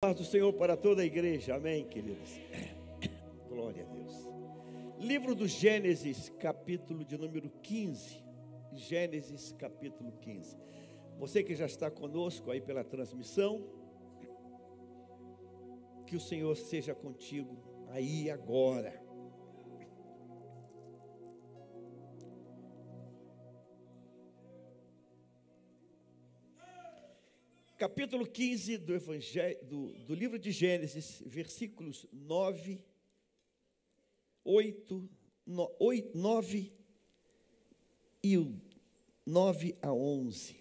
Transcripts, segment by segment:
Paz do Senhor para toda a igreja, amém, queridos. Glória a Deus. Livro do Gênesis, capítulo de número 15. Gênesis, capítulo 15. Você que já está conosco aí pela transmissão, que o Senhor seja contigo aí agora. Capítulo 15 do, Evangelho, do, do livro de Gênesis, versículos 9, 8, 9 e 9 a 11.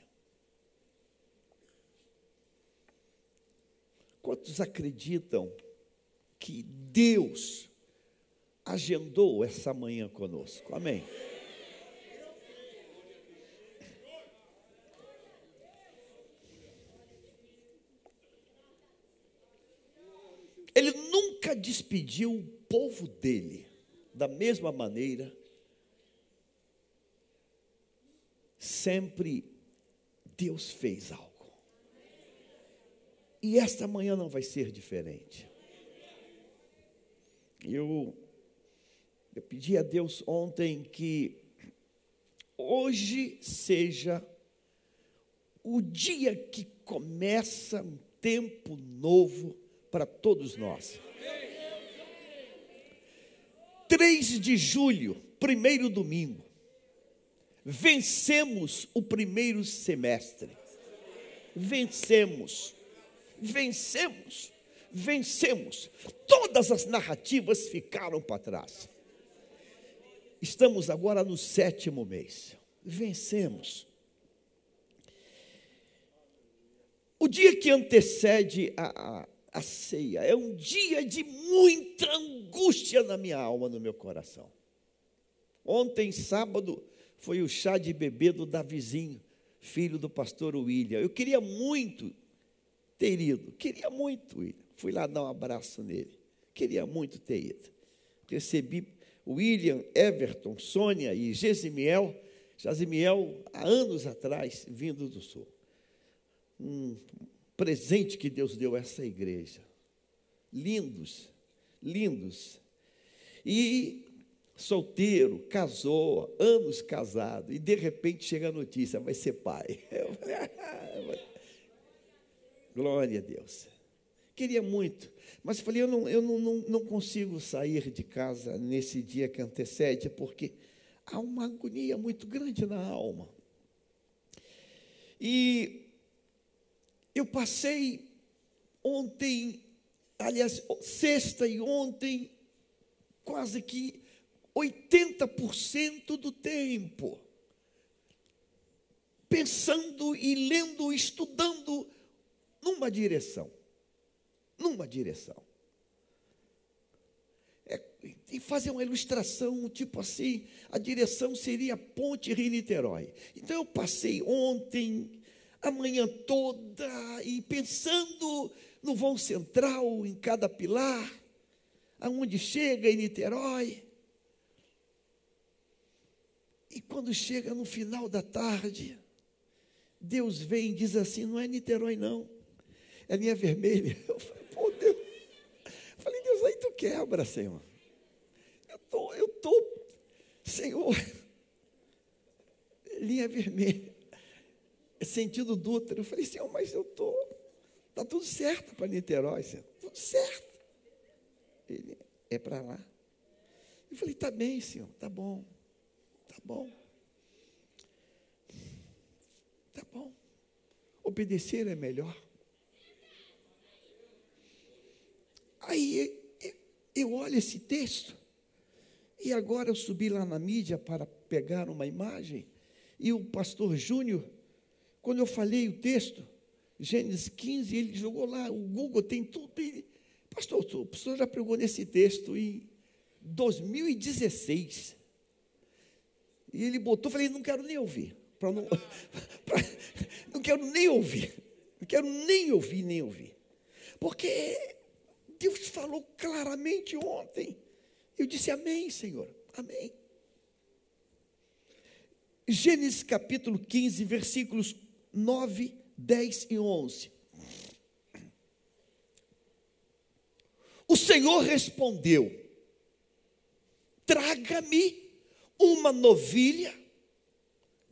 Quantos acreditam que Deus agendou essa manhã conosco? Amém. Ele nunca despediu o povo dele da mesma maneira. Sempre Deus fez algo. E esta manhã não vai ser diferente. Eu, eu pedi a Deus ontem que hoje seja o dia que começa um tempo novo para todos nós. 3 de julho, primeiro domingo, vencemos o primeiro semestre. Vencemos, vencemos, vencemos. Todas as narrativas ficaram para trás. Estamos agora no sétimo mês. Vencemos. O dia que antecede a, a a ceia. É um dia de muita angústia na minha alma, no meu coração. Ontem, sábado, foi o chá de bebê do Davizinho, filho do pastor William. Eu queria muito ter ido, queria muito ir. Fui lá dar um abraço nele. Queria muito ter ido. Recebi William, Everton, Sônia e Gesimiel. Gesimiel, há anos atrás, vindo do sul. Um presente que Deus deu a essa igreja. Lindos, lindos. E solteiro, casou, anos casado, e de repente chega a notícia, vai ser pai. Glória a Deus. Queria muito, mas falei, eu, não, eu não, não, não consigo sair de casa nesse dia que antecede, porque há uma agonia muito grande na alma. E eu passei ontem, aliás, sexta e ontem, quase que 80% do tempo pensando e lendo, estudando numa direção. Numa direção. É, e fazer uma ilustração, tipo assim, a direção seria Ponte Rio-Niterói. Então eu passei ontem, a manhã toda e pensando no vão central, em cada pilar, aonde chega em Niterói. E quando chega no final da tarde, Deus vem e diz assim: não é Niterói, não, é linha vermelha. Eu falei, pô, Deus. Eu falei, Deus, aí tu quebra, Senhor. Eu tô, eu tô, Senhor, linha vermelha sentido Dutra. Eu falei, Senhor, mas eu estou. Está tudo certo para Niterói, Senhor. Tudo certo. Ele é para lá. Eu falei, está bem, Senhor, está bom. Está bom. Está bom. Obedecer é melhor. Aí eu olho esse texto, e agora eu subi lá na mídia para pegar uma imagem, e o pastor Júnior quando eu falei o texto, Gênesis 15, ele jogou lá, o Google tem tudo. Ele, pastor, o pastor já pregou nesse texto em 2016. E ele botou, falei, não quero nem ouvir. Não, pra, não quero nem ouvir. Não quero nem ouvir, nem ouvir. Porque Deus falou claramente ontem. Eu disse amém, Senhor. Amém. Gênesis capítulo 15, versículos 9, 10 e 11. O Senhor respondeu: Traga-me uma novilha.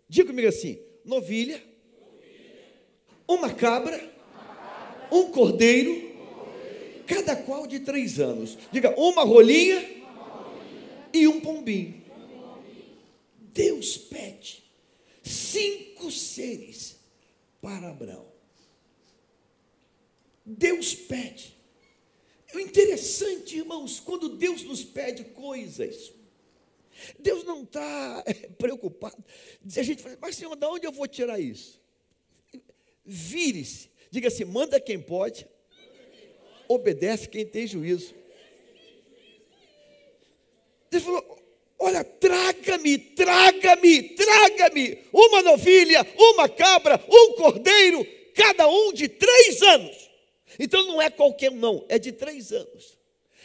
Diga comigo assim: novilha, uma cabra, um cordeiro, cada qual de três anos. Diga, uma rolinha e um pombinho. Deus pede cinco seres para Abraão. Deus pede. O interessante, irmãos, quando Deus nos pede coisas, Deus não está é, preocupado. A gente fala, mas Senhor, de onde eu vou tirar isso? Vire-se, diga assim: manda quem pode, obedece quem tem juízo. Deus falou: Olha, traga-me, traga-me, traga-me uma novilha, uma cabra, um cordeiro, cada um de três anos. Então não é qualquer um, não, é de três anos.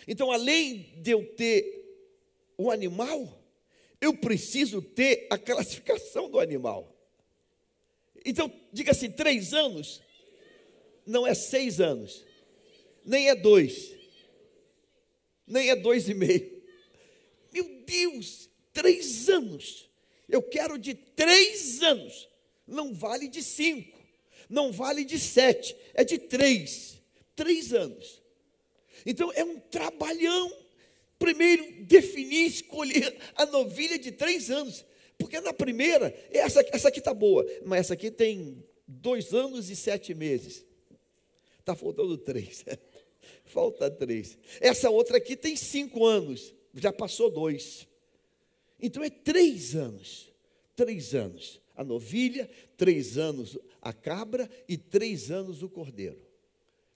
Então, além de eu ter o animal, eu preciso ter a classificação do animal. Então, diga assim: três anos não é seis anos, nem é dois, nem é dois e meio. Deus, três anos. Eu quero de três anos. Não vale de cinco, não vale de sete, é de três. Três anos. Então é um trabalhão. Primeiro, definir, escolher a novilha de três anos. Porque na primeira, essa, essa aqui está boa, mas essa aqui tem dois anos e sete meses. Está faltando três. Falta três. Essa outra aqui tem cinco anos já passou dois. Então é três anos. Três anos a novilha, três anos a cabra e três anos o cordeiro.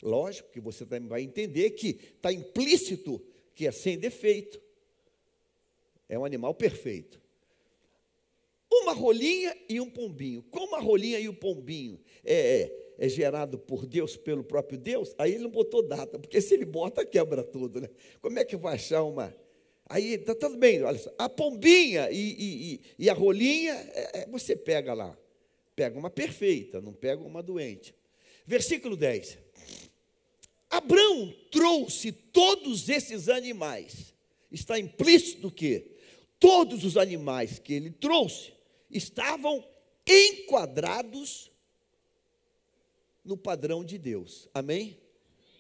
Lógico que você também vai entender que está implícito que é sem defeito. É um animal perfeito. Uma rolinha e um pombinho. Como a rolinha e o pombinho é, é, é, gerado por Deus, pelo próprio Deus, aí ele não botou data, porque se ele bota, quebra tudo, né? Como é que vai achar uma, Aí está tudo bem, olha só, a pombinha e, e, e a rolinha, é, é, você pega lá, pega uma perfeita, não pega uma doente. Versículo 10. Abraão trouxe todos esses animais. Está implícito que todos os animais que ele trouxe estavam enquadrados no padrão de Deus. Amém?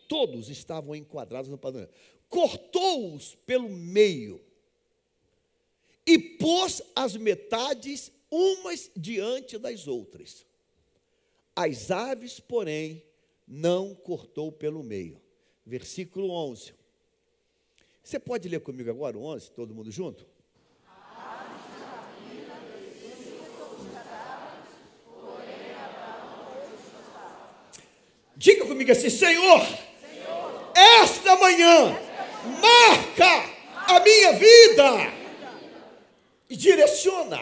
Todos estavam enquadrados no padrão cortou-os pelo meio e pôs as metades umas diante das outras. As aves, porém, não cortou pelo meio. Versículo 11. Você pode ler comigo agora o 11, todo mundo junto? Diga comigo assim, Senhor, Senhor esta manhã marca a minha vida e direciona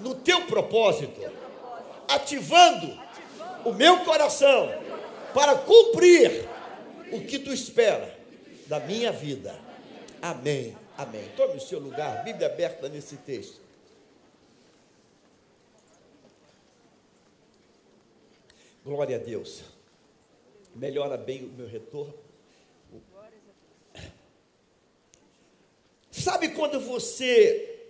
no teu propósito, ativando o meu coração para cumprir o que tu espera da minha vida. Amém. Amém. Tome o seu lugar, Bíblia aberta nesse texto. Glória a Deus. Melhora bem o meu retorno. Sabe quando você.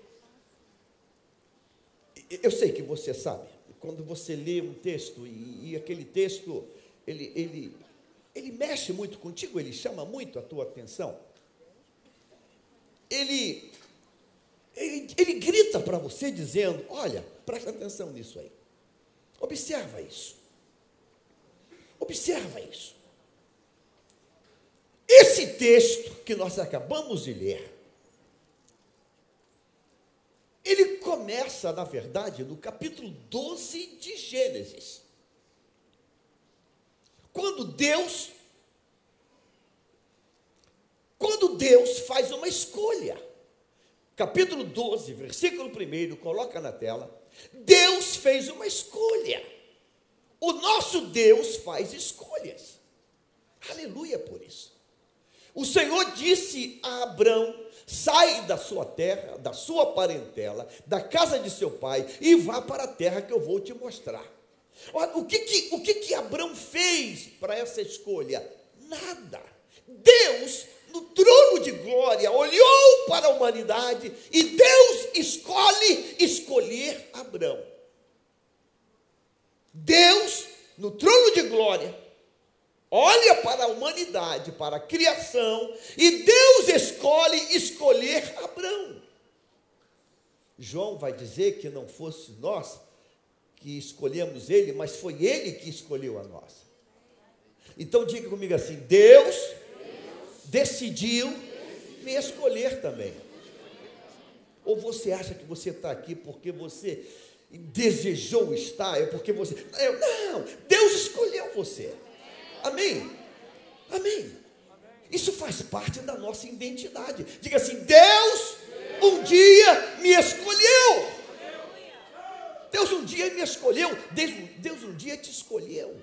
Eu sei que você sabe, quando você lê um texto e, e aquele texto, ele, ele, ele mexe muito contigo, ele chama muito a tua atenção. Ele, ele, ele grita para você dizendo: Olha, presta atenção nisso aí. Observa isso. Observa isso. Esse texto que nós acabamos de ler, ele começa, na verdade, no capítulo 12 de Gênesis. Quando Deus quando Deus faz uma escolha. Capítulo 12, versículo 1, coloca na tela. Deus fez uma escolha. O nosso Deus faz escolhas. Aleluia por isso. O Senhor disse a Abraão: sai da sua terra, da sua parentela, da casa de seu pai e vá para a terra que eu vou te mostrar. Olha, o que que, o que, que Abraão fez para essa escolha? Nada. Deus de glória olhou para a humanidade e Deus escolhe escolher Abraão. Deus, no trono de glória, olha para a humanidade, para a criação, e Deus escolhe escolher Abraão. João vai dizer que não fosse nós que escolhemos ele, mas foi ele que escolheu a nós. Então diga comigo assim: Deus, Deus decidiu, decidiu me escolher também. Ou você acha que você está aqui porque você desejou estar, é porque você. Não, Deus escolheu você. Amém? Amém. Isso faz parte da nossa identidade. Diga assim: Deus um dia me escolheu. Deus um dia me escolheu. Deus, Deus um dia te escolheu.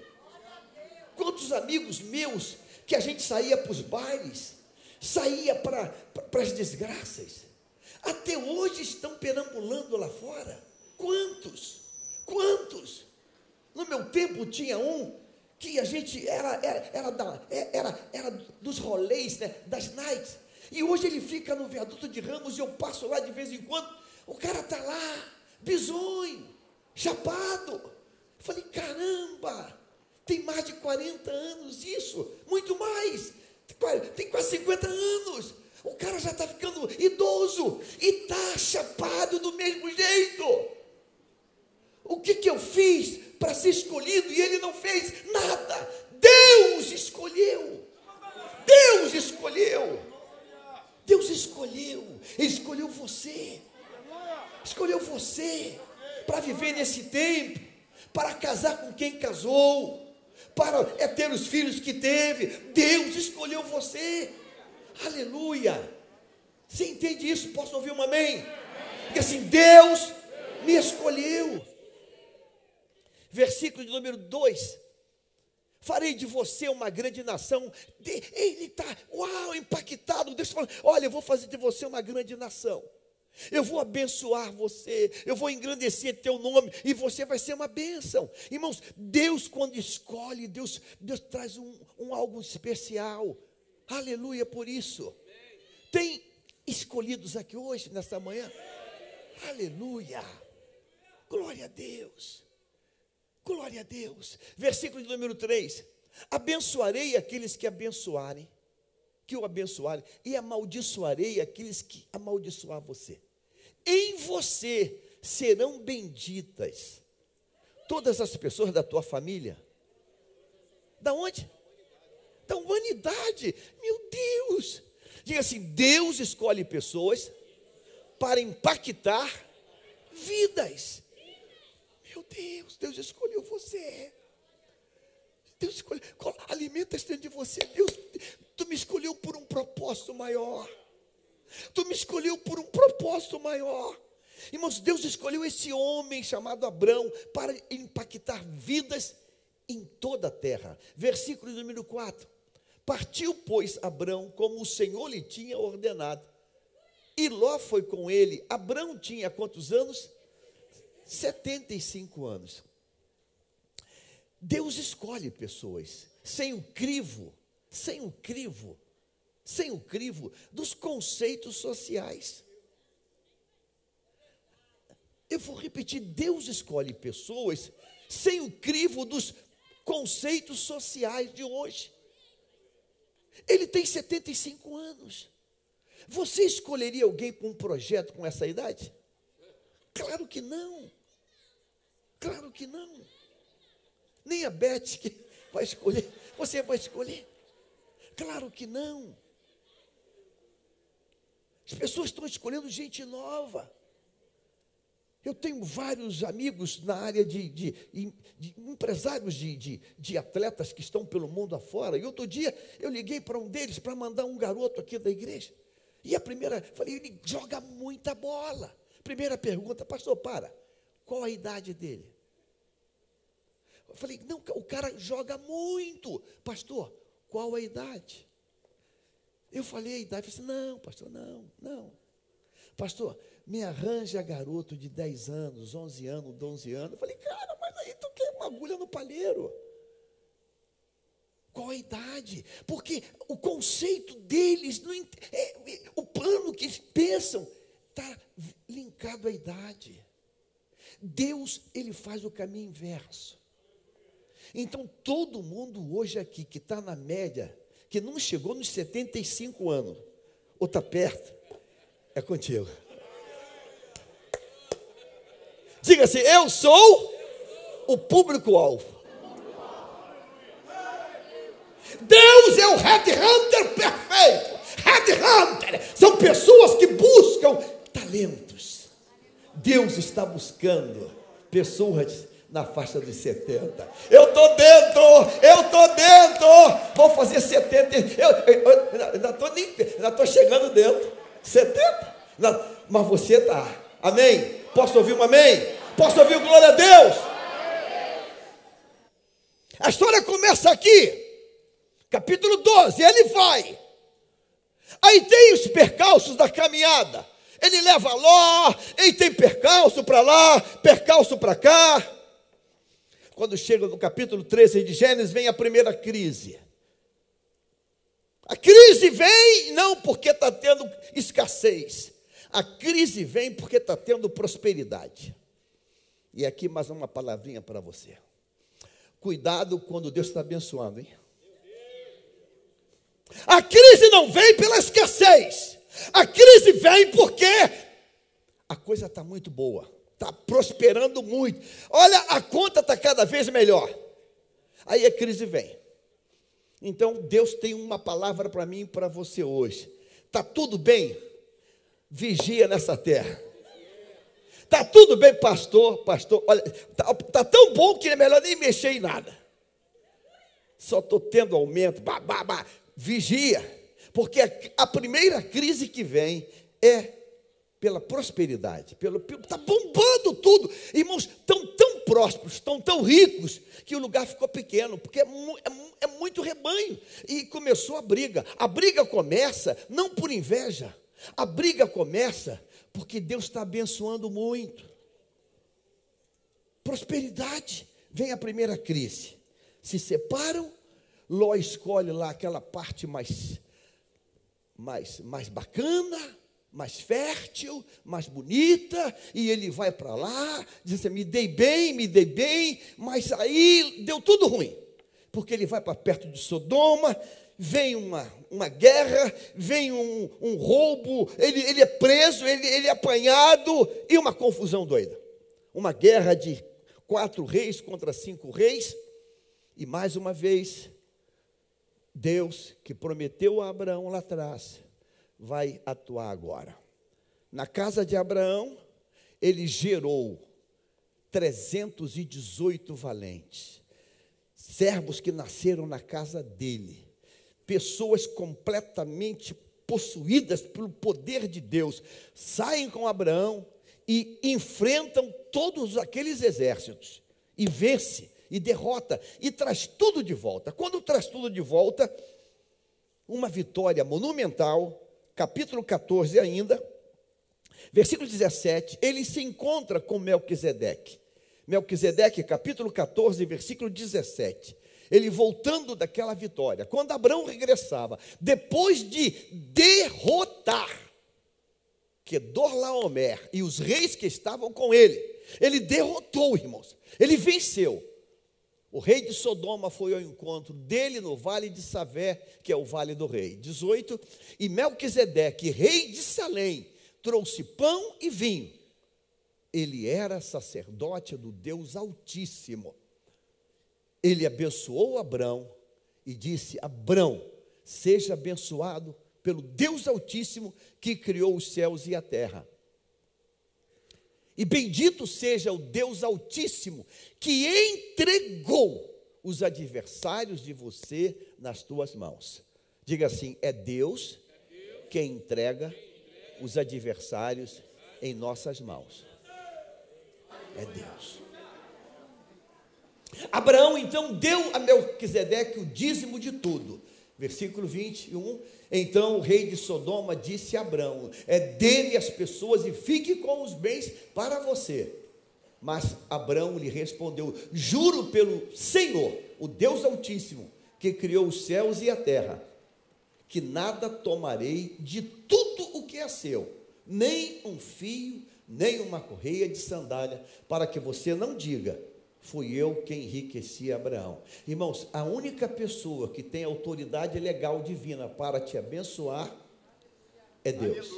Quantos amigos meus que a gente saía para os bailes, saía para, para as desgraças, até hoje estão perambulando lá fora. Quantos? Quantos? No meu tempo tinha um que a gente era, era, era, da, era, era dos rolês, né, das nights. E hoje ele fica no viaduto de Ramos e eu passo lá de vez em quando. O cara está lá, bisonho, chapado. Eu falei, caramba, tem mais de 40 anos isso, muito mais. Tem quase 50 anos. O cara já está ficando idoso e está chapado do mesmo jeito. O que, que eu fiz para ser escolhido e ele não fez nada? Deus escolheu. Deus escolheu. Deus escolheu. Escolheu você. Escolheu você para viver nesse tempo, para casar com quem casou, para é ter os filhos que teve. Deus escolheu você. Aleluia. Você entende isso? Posso ouvir um amém? Porque assim, Deus me escolheu. Versículo de número 2. Farei de você uma grande nação. Ele está, uau, impactado. Deus fala: Olha, eu vou fazer de você uma grande nação. Eu vou abençoar você, eu vou engrandecer teu nome e você vai ser uma bênção. Irmãos, Deus, quando escolhe, Deus, Deus traz um, um algo especial. Aleluia por isso. Tem escolhidos aqui hoje, nesta manhã. Aleluia. Glória a Deus. Glória a Deus. Versículo de número 3. Abençoarei aqueles que abençoarem, que o abençoarem, e amaldiçoarei aqueles que amaldiçoar você. Em você serão benditas todas as pessoas da tua família. Da onde? Da humanidade. Meu Deus. Diga assim: Deus escolhe pessoas para impactar vidas. Deus, Deus escolheu você. Deus escolheu, alimenta dentro de você. Deus, tu me escolheu por um propósito maior. Tu me escolheu por um propósito maior. Irmãos, Deus escolheu esse homem chamado Abrão para impactar vidas em toda a terra. Versículo número 4. Partiu, pois, Abrão como o Senhor lhe tinha ordenado. E Ló foi com ele. Abrão tinha quantos anos? 75 anos. Deus escolhe pessoas sem o crivo, sem o crivo, sem o crivo dos conceitos sociais. Eu vou repetir: Deus escolhe pessoas sem o crivo dos conceitos sociais de hoje. Ele tem 75 anos. Você escolheria alguém para um projeto com essa idade? Claro que não. Claro que não. Nem a Beth que vai escolher. Você vai escolher? Claro que não. As pessoas estão escolhendo gente nova. Eu tenho vários amigos na área de, de, de empresários de, de, de, atletas que estão pelo mundo afora. E outro dia eu liguei para um deles para mandar um garoto aqui da igreja. E a primeira, falei, ele joga muita bola. Primeira pergunta, pastor, para. Qual a idade dele? Eu falei, não, o cara joga muito. Pastor, qual a idade? Eu falei a idade, falei, não, pastor, não, não. Pastor, me arranja garoto de 10 anos, 11 anos, 12 anos. Eu falei, cara, mas aí tu quer uma agulha no palheiro. Qual a idade? Porque o conceito deles, não, é, é, o plano que eles pensam, está linkado à idade. Deus, ele faz o caminho inverso. Então, todo mundo hoje aqui que está na média, que não chegou nos 75 anos, ou está perto, é contigo. Diga assim: Eu sou o público-alvo. Deus é o headhunter perfeito. Headhunter são pessoas que buscam talentos. Deus está buscando pessoas na faixa dos 70. Eu estou dentro, eu estou dentro, vou fazer 70. Eu, ainda estou chegando dentro. 70? mas você está. Amém? Posso ouvir um amém? Posso ouvir um glória a Deus? A história começa aqui capítulo 12, ele vai. Aí tem os percalços da caminhada. Ele leva Ló, ele tem percalço para lá, percalço para cá. Quando chega no capítulo 13 de Gênesis, vem a primeira crise. A crise vem não porque está tendo escassez, a crise vem porque está tendo prosperidade. E aqui mais uma palavrinha para você. Cuidado quando Deus está abençoando, hein? A crise não vem pela escassez. A crise vem porque a coisa está muito boa, está prosperando muito. Olha, a conta está cada vez melhor. Aí a crise vem. Então Deus tem uma palavra para mim e para você hoje. Está tudo bem? Vigia nessa terra. Está tudo bem, pastor, pastor. Olha, está tá tão bom que é melhor nem mexer em nada. Só estou tendo aumento. Bah, bah, bah vigia, porque a, primeira crise que vem é pela prosperidade, pelo está bombando tudo, irmãos, estão tão prósperos, estão tão ricos que o lugar ficou pequeno, porque é, é, é muito rebanho. E começou a briga. A briga começa não por inveja, a briga começa porque Deus está abençoando muito. Prosperidade. Vem a primeira crise, se separam. Ló escolhe lá aquela parte mais, mais, mais bacana, mais fértil, mais bonita, e ele vai para lá, diz assim: me dei bem, me dei bem, mas aí deu tudo ruim, porque ele vai para perto de Sodoma, vem uma, uma guerra, vem um, um roubo, ele, ele é preso, ele, ele é apanhado, e uma confusão doida. Uma guerra de quatro reis contra cinco reis, e mais uma vez, Deus que prometeu a Abraão lá atrás, vai atuar agora. Na casa de Abraão, ele gerou 318 valentes, servos que nasceram na casa dele, pessoas completamente possuídas pelo poder de Deus, saem com Abraão e enfrentam todos aqueles exércitos e vence e derrota e traz tudo de volta. Quando traz tudo de volta, uma vitória monumental, capítulo 14 ainda, versículo 17, ele se encontra com Melquisedeque. Melquisedeque, capítulo 14, versículo 17. Ele voltando daquela vitória, quando Abraão regressava, depois de derrotar Kedorlaomer e os reis que estavam com ele, ele derrotou, irmãos, ele venceu. O rei de Sodoma foi ao encontro dele no vale de Savé, que é o vale do rei. 18. E Melquisedeque, rei de Salém, trouxe pão e vinho. Ele era sacerdote do Deus Altíssimo. Ele abençoou Abrão e disse: Abrão, seja abençoado pelo Deus Altíssimo que criou os céus e a terra. E bendito seja o Deus Altíssimo, que entregou os adversários de você nas tuas mãos. Diga assim: é Deus quem entrega os adversários em nossas mãos. É Deus. Abraão então deu a Melquisedeque o dízimo de tudo. Versículo 21. Então o rei de Sodoma disse a Abraão: É dele as pessoas e fique com os bens para você. Mas Abraão lhe respondeu: Juro pelo Senhor, o Deus Altíssimo, que criou os céus e a terra, que nada tomarei de tudo o que é seu, nem um fio, nem uma correia de sandália, para que você não diga, fui eu quem enriqueci Abraão. Irmãos, a única pessoa que tem autoridade legal divina para te abençoar é Deus.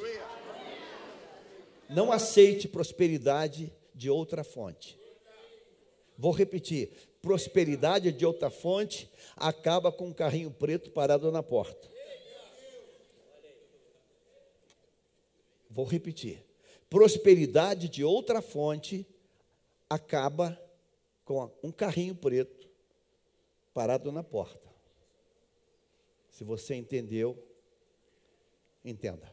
Não aceite prosperidade de outra fonte. Vou repetir: prosperidade de outra fonte acaba com um carrinho preto parado na porta. Vou repetir: prosperidade de outra fonte acaba com um carrinho preto parado na porta. Se você entendeu, entenda.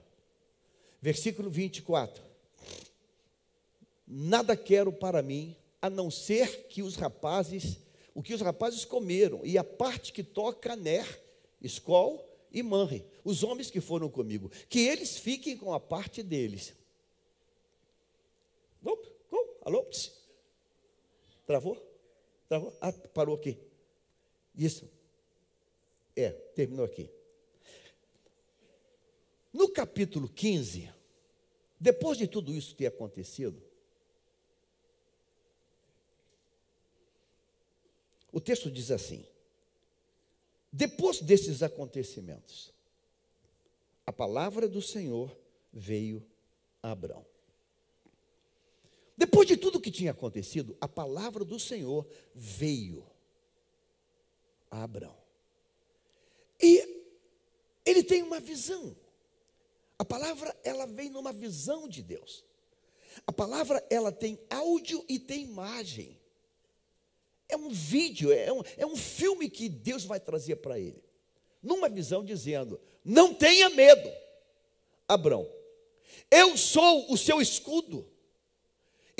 Versículo 24: Nada quero para mim, a não ser que os rapazes, o que os rapazes comeram, e a parte que toca Ner, Escol e Manre, os homens que foram comigo, que eles fiquem com a parte deles. Vamos, vamos, alô? Travou? Travou? Ah, parou aqui. Isso. É, terminou aqui. No capítulo 15, depois de tudo isso ter acontecido, o texto diz assim: depois desses acontecimentos, a palavra do Senhor veio a Abraão. Depois de tudo que tinha acontecido, a palavra do Senhor veio a Abraão. E ele tem uma visão. A palavra ela vem numa visão de Deus. A palavra ela tem áudio e tem imagem. É um vídeo, é um, é um filme que Deus vai trazer para ele. Numa visão dizendo: Não tenha medo, Abrão, eu sou o seu escudo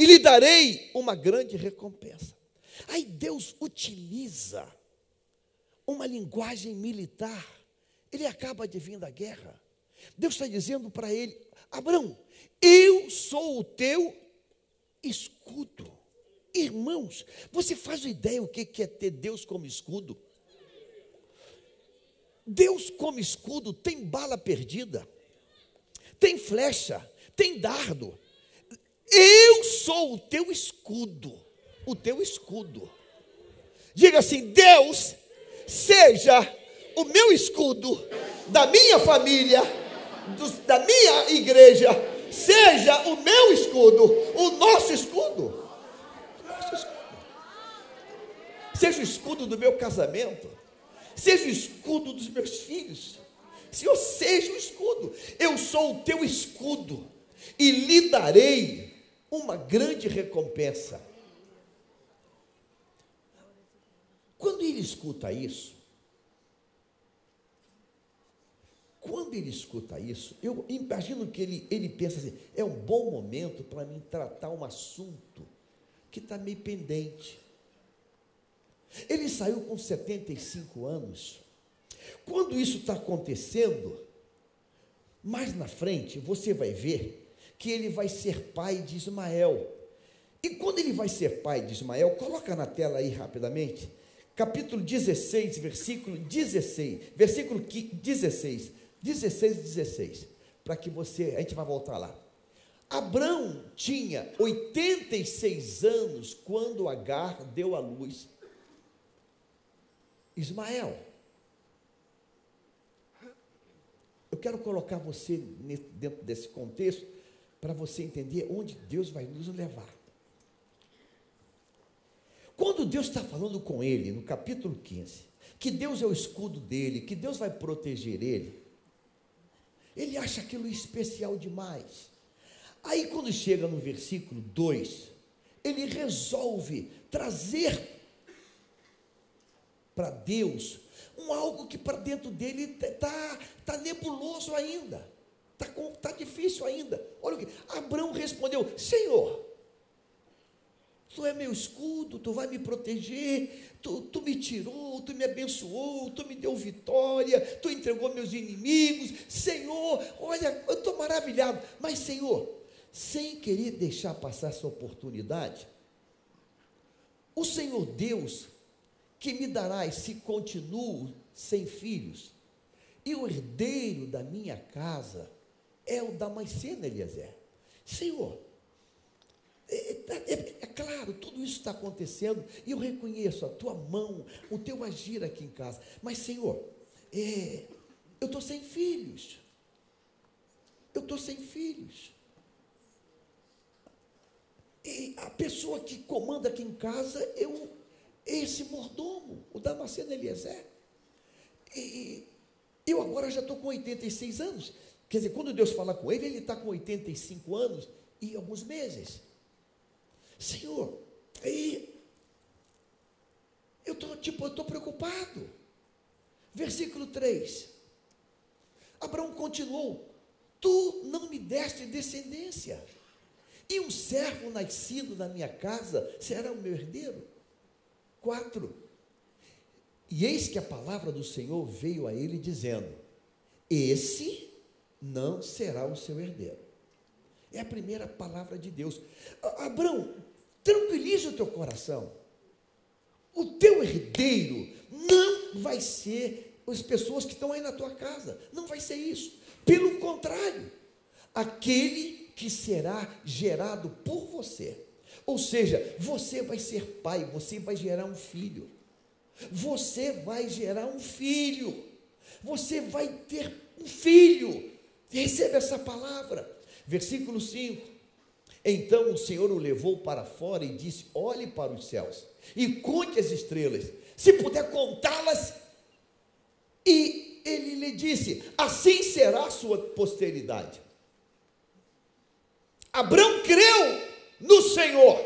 e lhe darei uma grande recompensa. Aí Deus utiliza uma linguagem militar. Ele acaba de vir da guerra. Deus está dizendo para ele: Abraão, eu sou o teu escudo. Irmãos, você faz ideia o que é ter Deus como escudo? Deus como escudo tem bala perdida, tem flecha, tem dardo. Eu sou o teu escudo, o teu escudo. Diga assim: Deus, seja o meu escudo da minha família, dos, da minha igreja, seja o meu escudo, o nosso escudo. seja o escudo do meu casamento, seja o escudo dos meus filhos. Senhor, seja o escudo. Eu sou o teu escudo e lhe darei uma grande recompensa. Quando ele escuta isso, quando ele escuta isso, eu imagino que ele, ele pensa assim: é um bom momento para mim tratar um assunto que está meio pendente. Ele saiu com 75 anos. Quando isso está acontecendo, mais na frente você vai ver que ele vai ser pai de Ismael. E quando ele vai ser pai de Ismael, coloca na tela aí rapidamente, capítulo 16, versículo 16, versículo 16, 16 e 16, para que você, a gente vai voltar lá. Abrão tinha 86 anos quando Agar deu à luz Ismael. Eu quero colocar você dentro desse contexto para você entender onde Deus vai nos levar. Quando Deus está falando com ele, no capítulo 15, que Deus é o escudo dele, que Deus vai proteger ele, ele acha aquilo especial demais. Aí, quando chega no versículo 2, ele resolve trazer para Deus um algo que para dentro dele está tá nebuloso ainda, está tá difícil ainda. Olha o que Abraão respondeu: Senhor, Tu é meu escudo, Tu vai me proteger, tu, tu me tirou, Tu me abençoou, Tu me deu vitória, Tu entregou meus inimigos. Senhor, olha, eu estou maravilhado. Mas, Senhor, sem querer deixar passar essa oportunidade, o Senhor Deus que me darás se continuo sem filhos? E o herdeiro da minha casa é o Damasceno Eliezer. Senhor, é, é, é, é, claro, tudo isso está acontecendo e eu reconheço a tua mão, o teu agir aqui em casa. Mas, Senhor, é, eu estou sem filhos. Eu estou sem filhos. E a pessoa que comanda aqui em casa é o, esse mordomo, o Damasceno Eliezer. E eu agora já estou com 86 anos. Quer dizer, quando Deus fala com ele, ele está com 85 anos e alguns meses. Senhor, aí eu estou tipo, estou preocupado. Versículo 3. Abraão continuou: Tu não me deste descendência, e um servo nascido na minha casa será o meu herdeiro. 4. E eis que a palavra do Senhor veio a ele dizendo: Esse não será o seu herdeiro. É a primeira palavra de Deus. Abraão, tranquilize o teu coração. O teu herdeiro não vai ser as pessoas que estão aí na tua casa. Não vai ser isso. Pelo contrário, aquele que será gerado por você. Ou seja, você vai ser pai, você vai gerar um filho. Você vai gerar um filho. Você vai ter um filho. Receba essa palavra. Versículo 5. Então o Senhor o levou para fora e disse: Olhe para os céus e conte as estrelas, se puder contá-las. E ele lhe disse: Assim será a sua posteridade. Abraão creu no Senhor.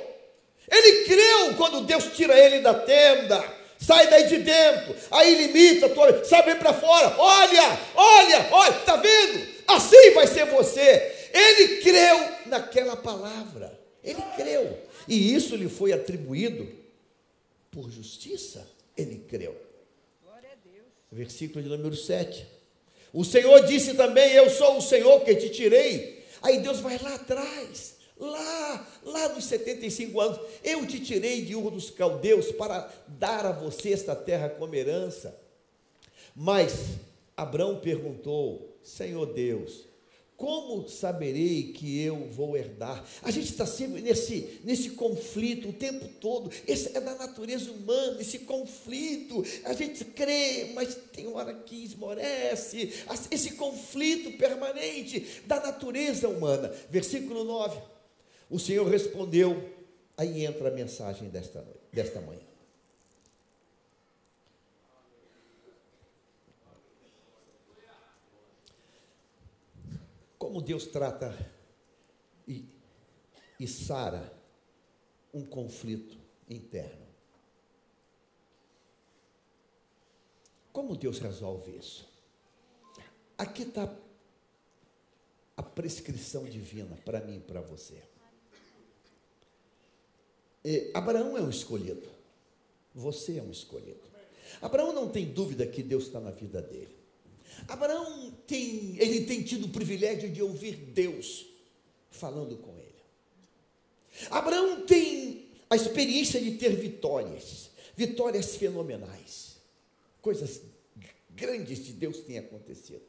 Ele creu quando Deus tira ele da tenda. Sai daí de dentro, aí limita, sai bem para fora. Olha, olha, olha, está vendo? Assim vai ser você. Ele creu naquela palavra. Ele creu. E isso lhe foi atribuído por justiça. Ele creu. Versículo de número 7. O Senhor disse também: Eu sou o Senhor que te tirei. Aí Deus vai lá atrás, lá, lá nos 75 anos. Eu te tirei de Ur dos Caldeus para dar a você esta terra como herança. Mas Abraão perguntou: Senhor Deus, como saberei que eu vou herdar? A gente está sempre nesse, nesse conflito o tempo todo. Esse é da natureza humana, esse conflito. A gente crê, mas tem hora que esmorece. Esse conflito permanente da natureza humana. Versículo 9. O Senhor respondeu. Aí entra a mensagem desta, noite, desta manhã. como Deus trata e, e sara um conflito interno. Como Deus resolve isso? Aqui está a prescrição divina para mim e para você. E Abraão é um escolhido. Você é um escolhido. Abraão não tem dúvida que Deus está na vida dele. Abraão tem, ele tem tido o privilégio de ouvir Deus falando com ele. Abraão tem a experiência de ter vitórias, vitórias fenomenais, coisas grandes de Deus têm acontecido.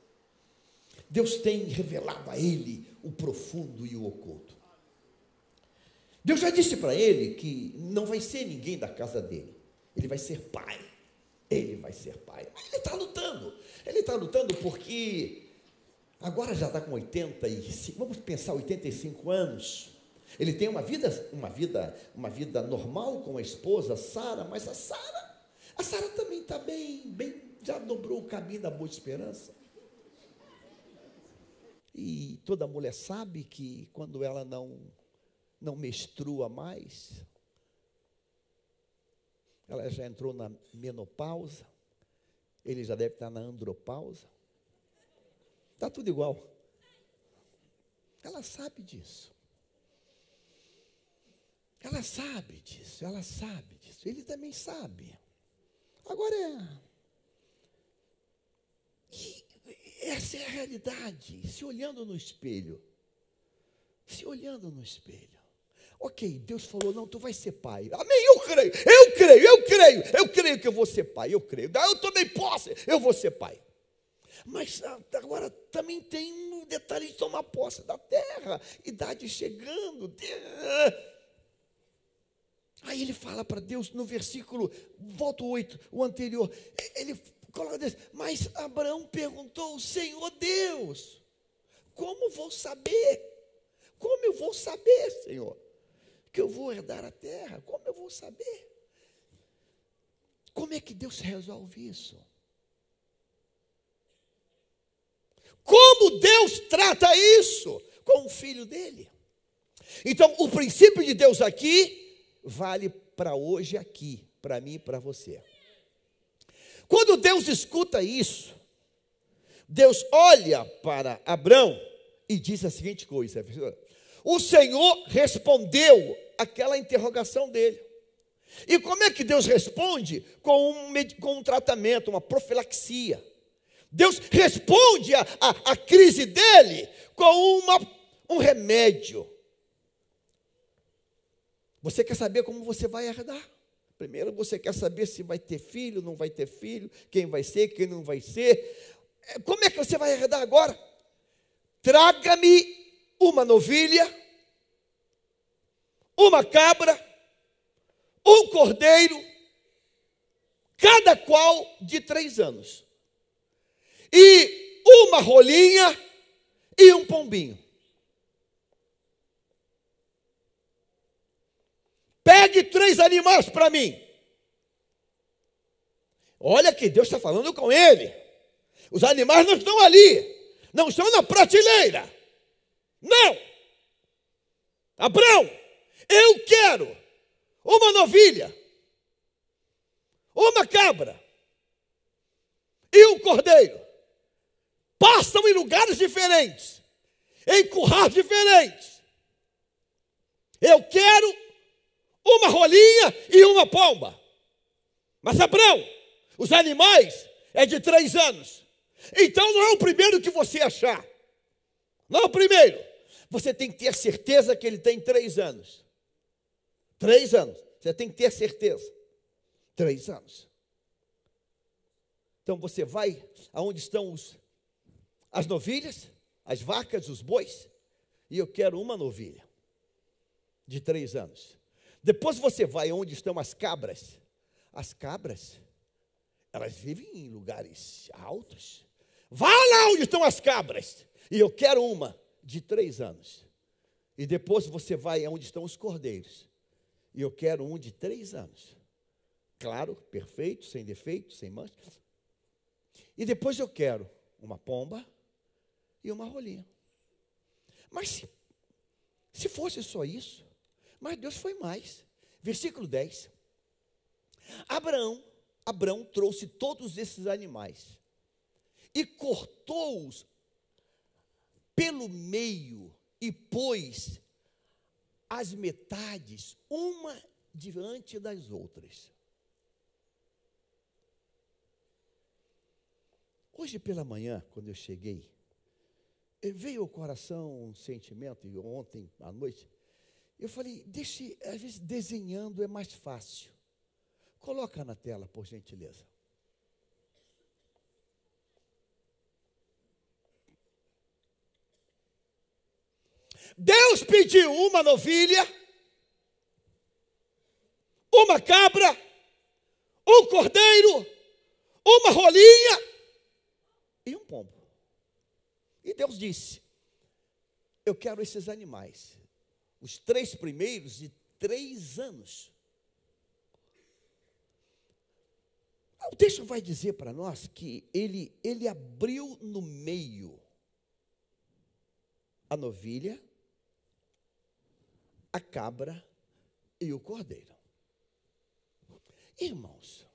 Deus tem revelado a ele o profundo e o oculto. Deus já disse para ele que não vai ser ninguém da casa dele, ele vai ser pai. Ele vai ser pai. Mas ele está lutando. Ele está lutando porque agora já está com 85, vamos pensar 85 anos. Ele tem uma vida, uma vida, uma vida normal com a esposa Sara, mas a Sara, a Sara também está bem, bem, já dobrou o caminho da boa esperança. E toda mulher sabe que quando ela não não menstrua mais, ela já entrou na menopausa, ele já deve estar na andropausa. Está tudo igual. Ela sabe disso. Ela sabe disso, ela sabe disso. Ele também sabe. Agora é. essa é a realidade. Se olhando no espelho. Se olhando no espelho. Ok, Deus falou: não, tu vai ser pai. Amém, eu creio, eu creio, eu creio, eu creio que eu vou ser pai, eu creio. Eu tomei posse, eu vou ser pai. Mas ah, agora também tem um detalhe de tomar posse da terra, idade chegando. Aí ele fala para Deus no versículo, volta 8, o anterior, ele coloca mas Abraão perguntou, Senhor Deus, como vou saber? Como eu vou saber, Senhor, que eu vou herdar a terra? Como eu vou saber? Como é que Deus resolve isso? Como Deus trata isso com o filho dele? Então, o princípio de Deus aqui vale para hoje aqui, para mim e para você. Quando Deus escuta isso, Deus olha para Abraão e diz a seguinte coisa: o Senhor respondeu aquela interrogação dele. E como é que Deus responde? Com um, com um tratamento, uma profilaxia. Deus responde a crise dele com uma, um remédio. Você quer saber como você vai herdar? Primeiro você quer saber se vai ter filho, não vai ter filho, quem vai ser, quem não vai ser. É, como é que você vai herdar agora? Traga-me uma novilha, uma cabra, um cordeiro, cada qual de três anos e uma rolinha e um pombinho. Pegue três animais para mim. Olha que Deus está falando com ele. Os animais não estão ali, não estão na prateleira. Não. Abraão, eu quero uma novilha, uma cabra e um cordeiro passam em lugares diferentes, em currais diferentes. Eu quero uma rolinha e uma pomba. Mas Abraão, os animais é de três anos. Então não é o primeiro que você achar. Não é o primeiro. Você tem que ter certeza que ele tem três anos. Três anos. Você tem que ter certeza. Três anos. Então você vai aonde estão os as novilhas, as vacas, os bois, e eu quero uma novilha de três anos. Depois você vai onde estão as cabras. As cabras, elas vivem em lugares altos. Vá lá onde estão as cabras, e eu quero uma de três anos. E depois você vai onde estão os cordeiros, e eu quero um de três anos. Claro, perfeito, sem defeito, sem mancha. E depois eu quero uma pomba, e uma rolinha. Mas se, se fosse só isso, mas Deus foi mais. Versículo 10. Abraão, Abraão trouxe todos esses animais e cortou-os pelo meio e pôs as metades uma diante das outras. Hoje pela manhã, quando eu cheguei, veio ao coração um sentimento, e ontem à noite, eu falei, deixe, às vezes desenhando é mais fácil. Coloca na tela, por gentileza. Deus pediu uma novilha, uma cabra, um cordeiro, uma rolinha e um pombo. E Deus disse: Eu quero esses animais, os três primeiros de três anos. O texto vai dizer para nós que ele, ele abriu no meio a novilha, a cabra e o cordeiro. Irmãos,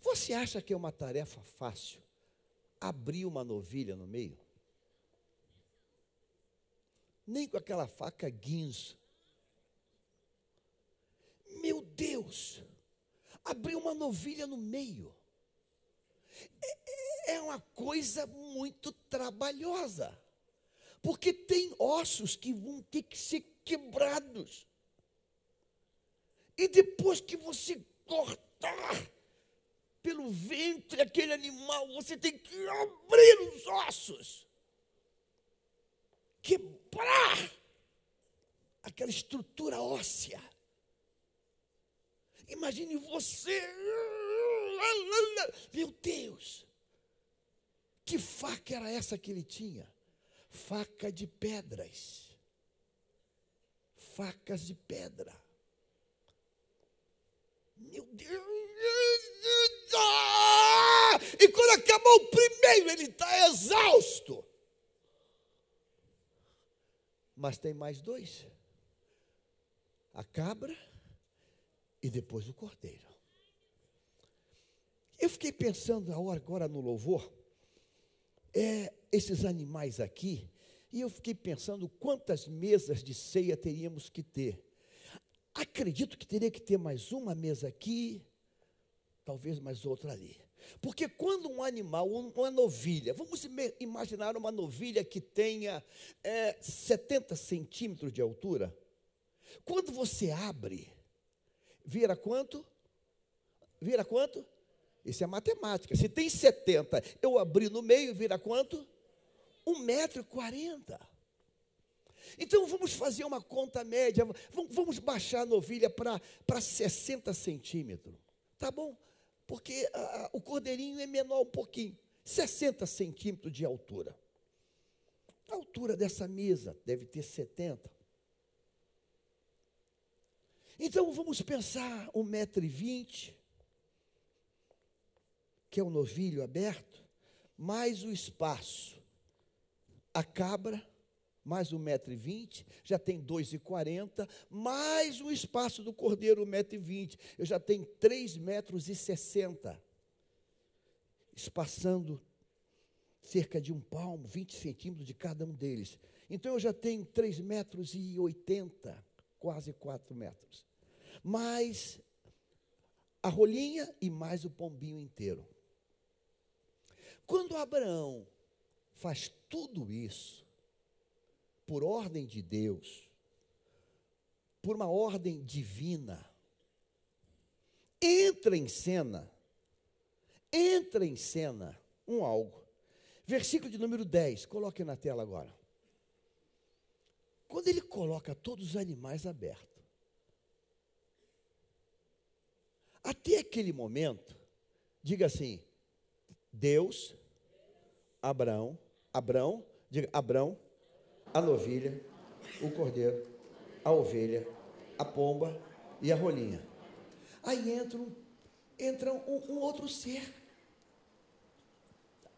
você acha que é uma tarefa fácil abrir uma novilha no meio. Nem com aquela faca guinzo. Meu Deus, abrir uma novilha no meio. É, é uma coisa muito trabalhosa. Porque tem ossos que vão ter que ser quebrados. E depois que você cortar pelo ventre aquele animal, você tem que abrir os ossos, quebrar aquela estrutura óssea. Imagine você, meu Deus, que faca era essa que ele tinha? Faca de pedras, facas de pedra. Meu Deus! Ah! E quando acabou o primeiro, ele está exausto. Mas tem mais dois: a cabra e depois o cordeiro. Eu fiquei pensando agora no louvor, é, esses animais aqui, e eu fiquei pensando quantas mesas de ceia teríamos que ter. Acredito que teria que ter mais uma mesa aqui, talvez mais outra ali. Porque quando um animal, uma novilha, vamos imaginar uma novilha que tenha é, 70 centímetros de altura, quando você abre, vira quanto? Vira quanto? Isso é matemática. Se tem 70, eu abri no meio, vira quanto? 1,40m. Então vamos fazer uma conta média, vamos baixar a novilha para 60 centímetros. Tá bom? Porque a, o cordeirinho é menor um pouquinho, 60 centímetros de altura. A altura dessa mesa deve ter 70. Então vamos pensar um metro e vinte, que é o novilho aberto, mais o espaço. A cabra mais um metro e vinte, já tem dois e quarenta, mais o espaço do cordeiro, um metro e vinte, eu já tenho três metros e sessenta, espaçando cerca de um palmo, 20 centímetros de cada um deles. Então eu já tenho três metros e oitenta, quase quatro metros. Mais a rolinha e mais o pombinho inteiro. Quando Abraão faz tudo isso, por ordem de Deus, por uma ordem divina, entra em cena, entra em cena um algo. Versículo de número 10, coloque na tela agora. Quando ele coloca todos os animais abertos, até aquele momento, diga assim: Deus, Abraão, Abraão, diga Abraão, a novilha, o cordeiro, a ovelha, a pomba e a rolinha. Aí entra um, entra um, um outro ser.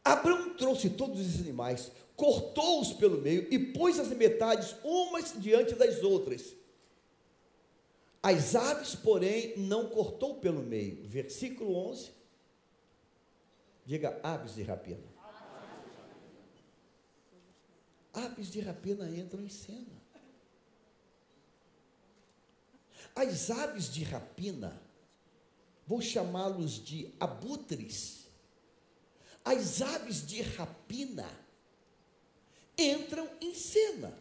Abraão trouxe todos os animais, cortou-os pelo meio e pôs as metades umas diante das outras. As aves, porém, não cortou pelo meio. Versículo 11. Diga aves de rapina aves de rapina entram em cena. As aves de rapina, vou chamá-los de abutres, as aves de rapina entram em cena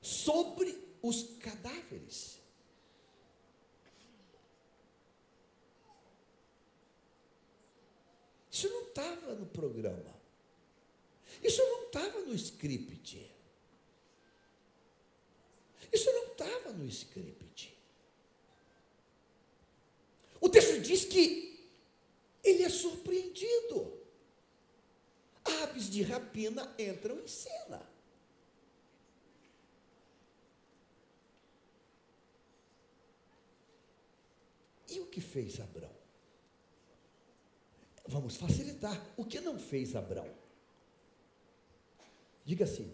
sobre os cadáveres. Isso não estava no programa. Isso não estava no script. Isso não estava no script. O texto diz que ele é surpreendido. Aves de rapina entram em cena. E o que fez Abraão? Vamos facilitar. O que não fez Abraão? Diga assim: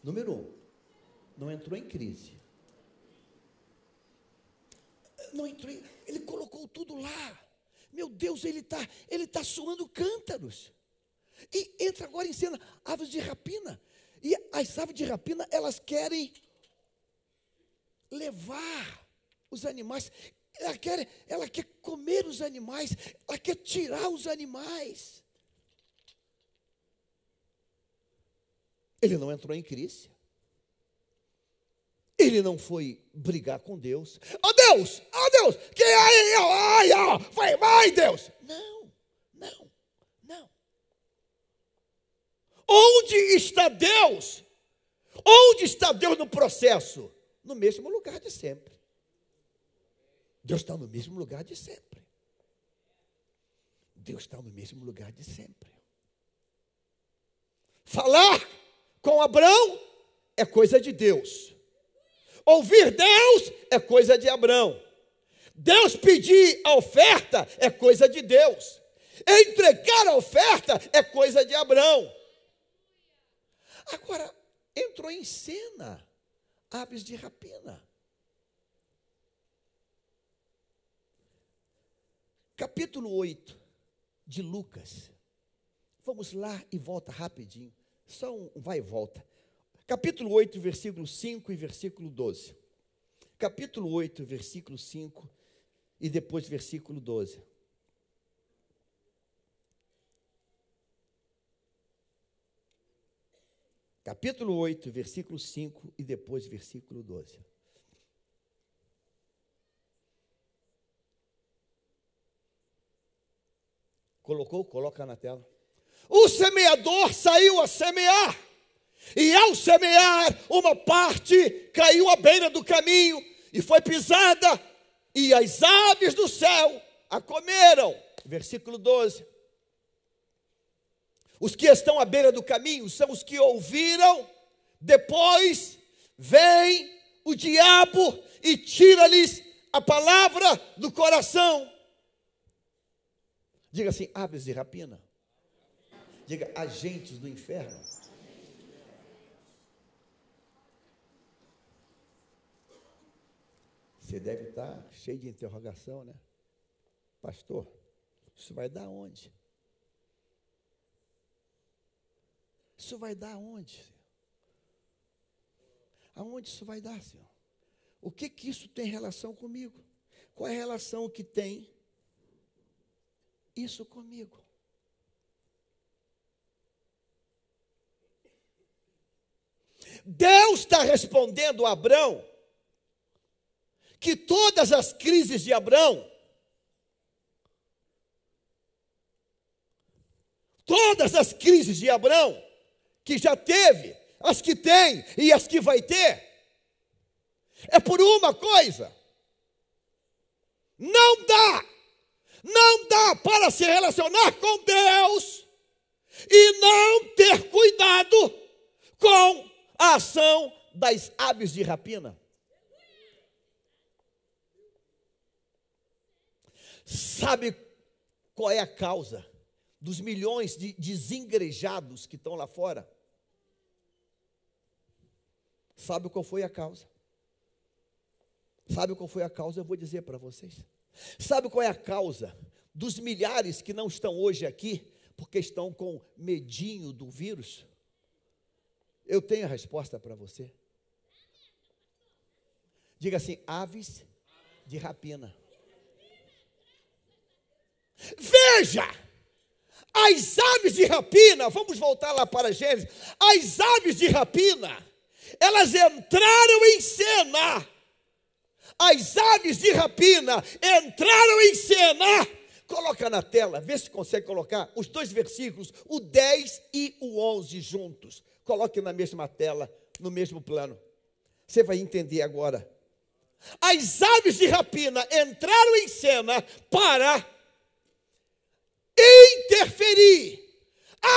número um, não entrou em crise. Não entrou em, ele colocou tudo lá. Meu Deus, ele está ele tá suando cântaros. E entra agora em cena aves de rapina. E as aves de rapina, elas querem levar os animais. Ela quer, ela quer comer os animais, ela quer tirar os animais. Ele não entrou em crise. Ele não foi brigar com Deus. Oh, Deus, oh, Deus, que aí, ai, ó, vai, vai, Deus. Não, não, não. Onde está Deus? Onde está Deus no processo? No mesmo lugar de sempre. Deus está no mesmo lugar de sempre. Deus está no mesmo lugar de sempre. Falar com Abraão é coisa de Deus. Ouvir Deus é coisa de Abraão. Deus pedir a oferta é coisa de Deus. Entregar a oferta é coisa de Abraão. Agora, entrou em cena aves de rapina. Capítulo 8 de Lucas. Vamos lá e volta rapidinho. Só um vai e volta. Capítulo 8, versículo 5 e versículo 12. Capítulo 8, versículo 5 e depois versículo 12. Capítulo 8, versículo 5 e depois versículo 12. Colocou? Coloca na tela. O semeador saiu a semear. E ao semear, uma parte caiu à beira do caminho e foi pisada, e as aves do céu a comeram. Versículo 12. Os que estão à beira do caminho são os que ouviram, depois vem o diabo e tira-lhes a palavra do coração. Diga assim: aves de rapina. Diga agentes do inferno. Você deve estar cheio de interrogação, né? Pastor, isso vai dar onde? Isso vai dar onde? Aonde isso vai dar, Senhor? O que que isso tem relação comigo? Qual é a relação que tem isso comigo? Deus está respondendo a Abraão que todas as crises de Abraão, todas as crises de Abraão, que já teve, as que tem e as que vai ter, é por uma coisa: não dá, não dá para se relacionar com Deus e não ter cuidado com a ação das aves de rapina. Sabe qual é a causa dos milhões de desengrejados que estão lá fora? Sabe qual foi a causa? Sabe qual foi a causa? Eu vou dizer para vocês. Sabe qual é a causa dos milhares que não estão hoje aqui porque estão com medinho do vírus? Eu tenho a resposta para você. Diga assim: aves de rapina. Veja, as aves de rapina, vamos voltar lá para Gênesis. As aves de rapina, elas entraram em cena. As aves de rapina entraram em cena. Coloca na tela, vê se consegue colocar os dois versículos, o 10 e o 11 juntos. Coloque na mesma tela, no mesmo plano. Você vai entender agora. As aves de rapina entraram em cena para interferir,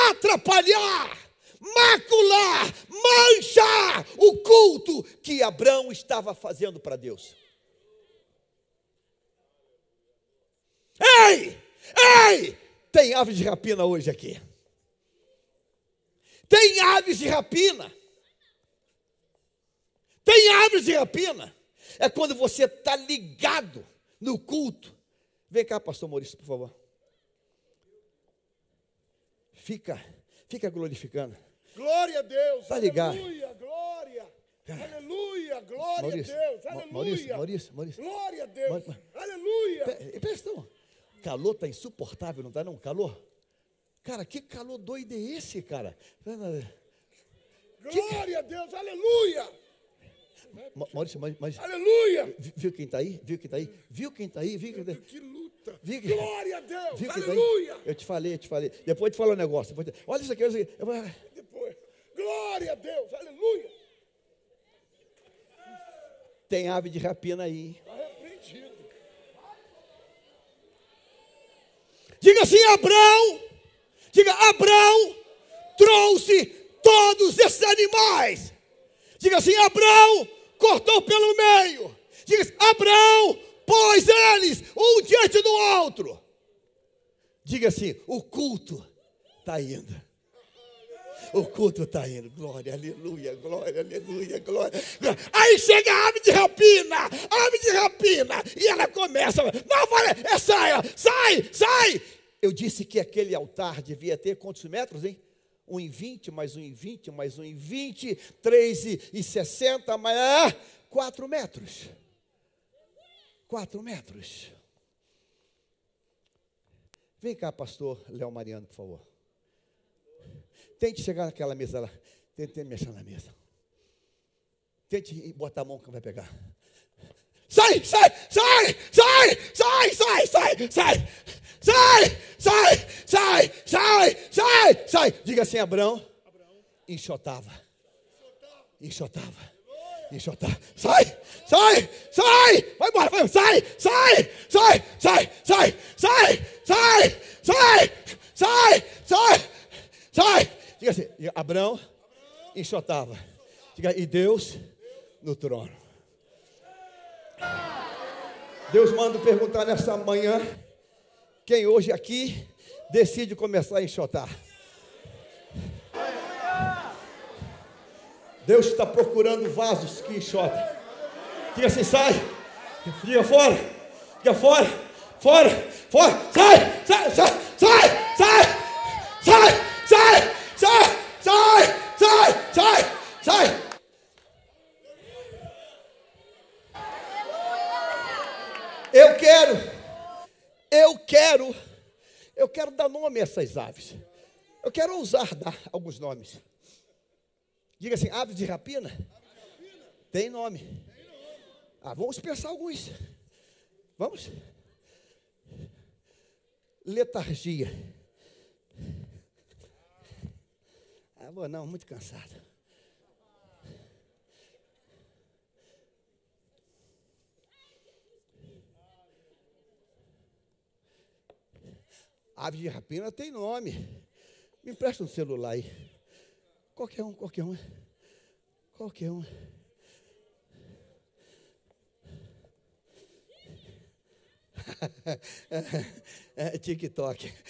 atrapalhar, macular, manchar o culto que Abraão estava fazendo para Deus. Ei! Ei! Tem aves de rapina hoje aqui. Tem aves de rapina. Tem aves de rapina. É quando você está ligado no culto. Vem cá, pastor Maurício, por favor. Fica, fica glorificando. Glória a Deus. Está ligado. Aleluia, glória. Aleluia, glória Maurício, a Deus. Aleluia. Maurício, Maurício, Maurício. Glória a Deus. Ma- ma- Aleluia. Pe- Presta atenção. Calor está insuportável, não está não? Calor? Cara, que calor doido é esse, cara? Glória a Deus, aleluia. Ma- Maurício, mas, mas Aleluia. vi- viu quem está aí? Viu quem está aí? Viu quem está aí? Viu quem está aí? Que luta. Viu que- Glória a Deus, Viu quem tá aleluia. Eu te falei, eu te falei. Depois eu te falo um negócio. depois Olha isso aqui, olha isso aqui. Eu glória a Deus, aleluia. Tem ave de rapina aí. Está repreendido. Diga assim, Abraão. Diga, Abraão trouxe todos esses animais. Diga assim, Abraão cortou pelo meio. Diga assim, Abraão pôs eles um diante do outro. Diga assim, o culto está indo. O culto está indo. Glória, aleluia, glória, aleluia, glória. Aí chega a ave de rapina, ave de rapina. E ela começa. Não, vai, é saia, sai, sai. Eu disse que aquele altar devia ter quantos metros, hein? Um em 20, mais um em 20, mais um em 20, 3 e, e 60, mais ah, 4 metros. 4 metros. Vem cá, pastor Léo Mariano, por favor. Tente chegar naquela mesa lá. Tente mexer na mesa. Tente botar a mão que vai pegar. Sai, sai, sai, sai, sai, sai, sai, sai, sai, sai, sai, sai, sai, sai. Diga assim, Abraão. Enxotava. Enxotava. Enxotava. Sai, sai, sai. Vai embora, vai, sai, sai, sai, sai, sai, sai, sai, sai, sai, sai, sai. Diga assim, Abraão enxotava. Diga, e Deus no trono. Deus manda perguntar nessa manhã quem hoje aqui decide começar a enxotar. Deus está procurando vasos que enxotam. Diga assim, sai. Diga fora. Diga fora. Fora. Fora. Sai. Sai. Sai. Sai. Dar nome a essas aves. Eu quero ousar dar alguns nomes. Diga assim, aves de rapina? Tem nome. Ah, vamos pensar alguns. Vamos? Letargia. Ah, vou não, muito cansado. Ave de rapina tem nome. Me empresta um celular aí. Qualquer um, qualquer um. Qualquer um. É, TikTok.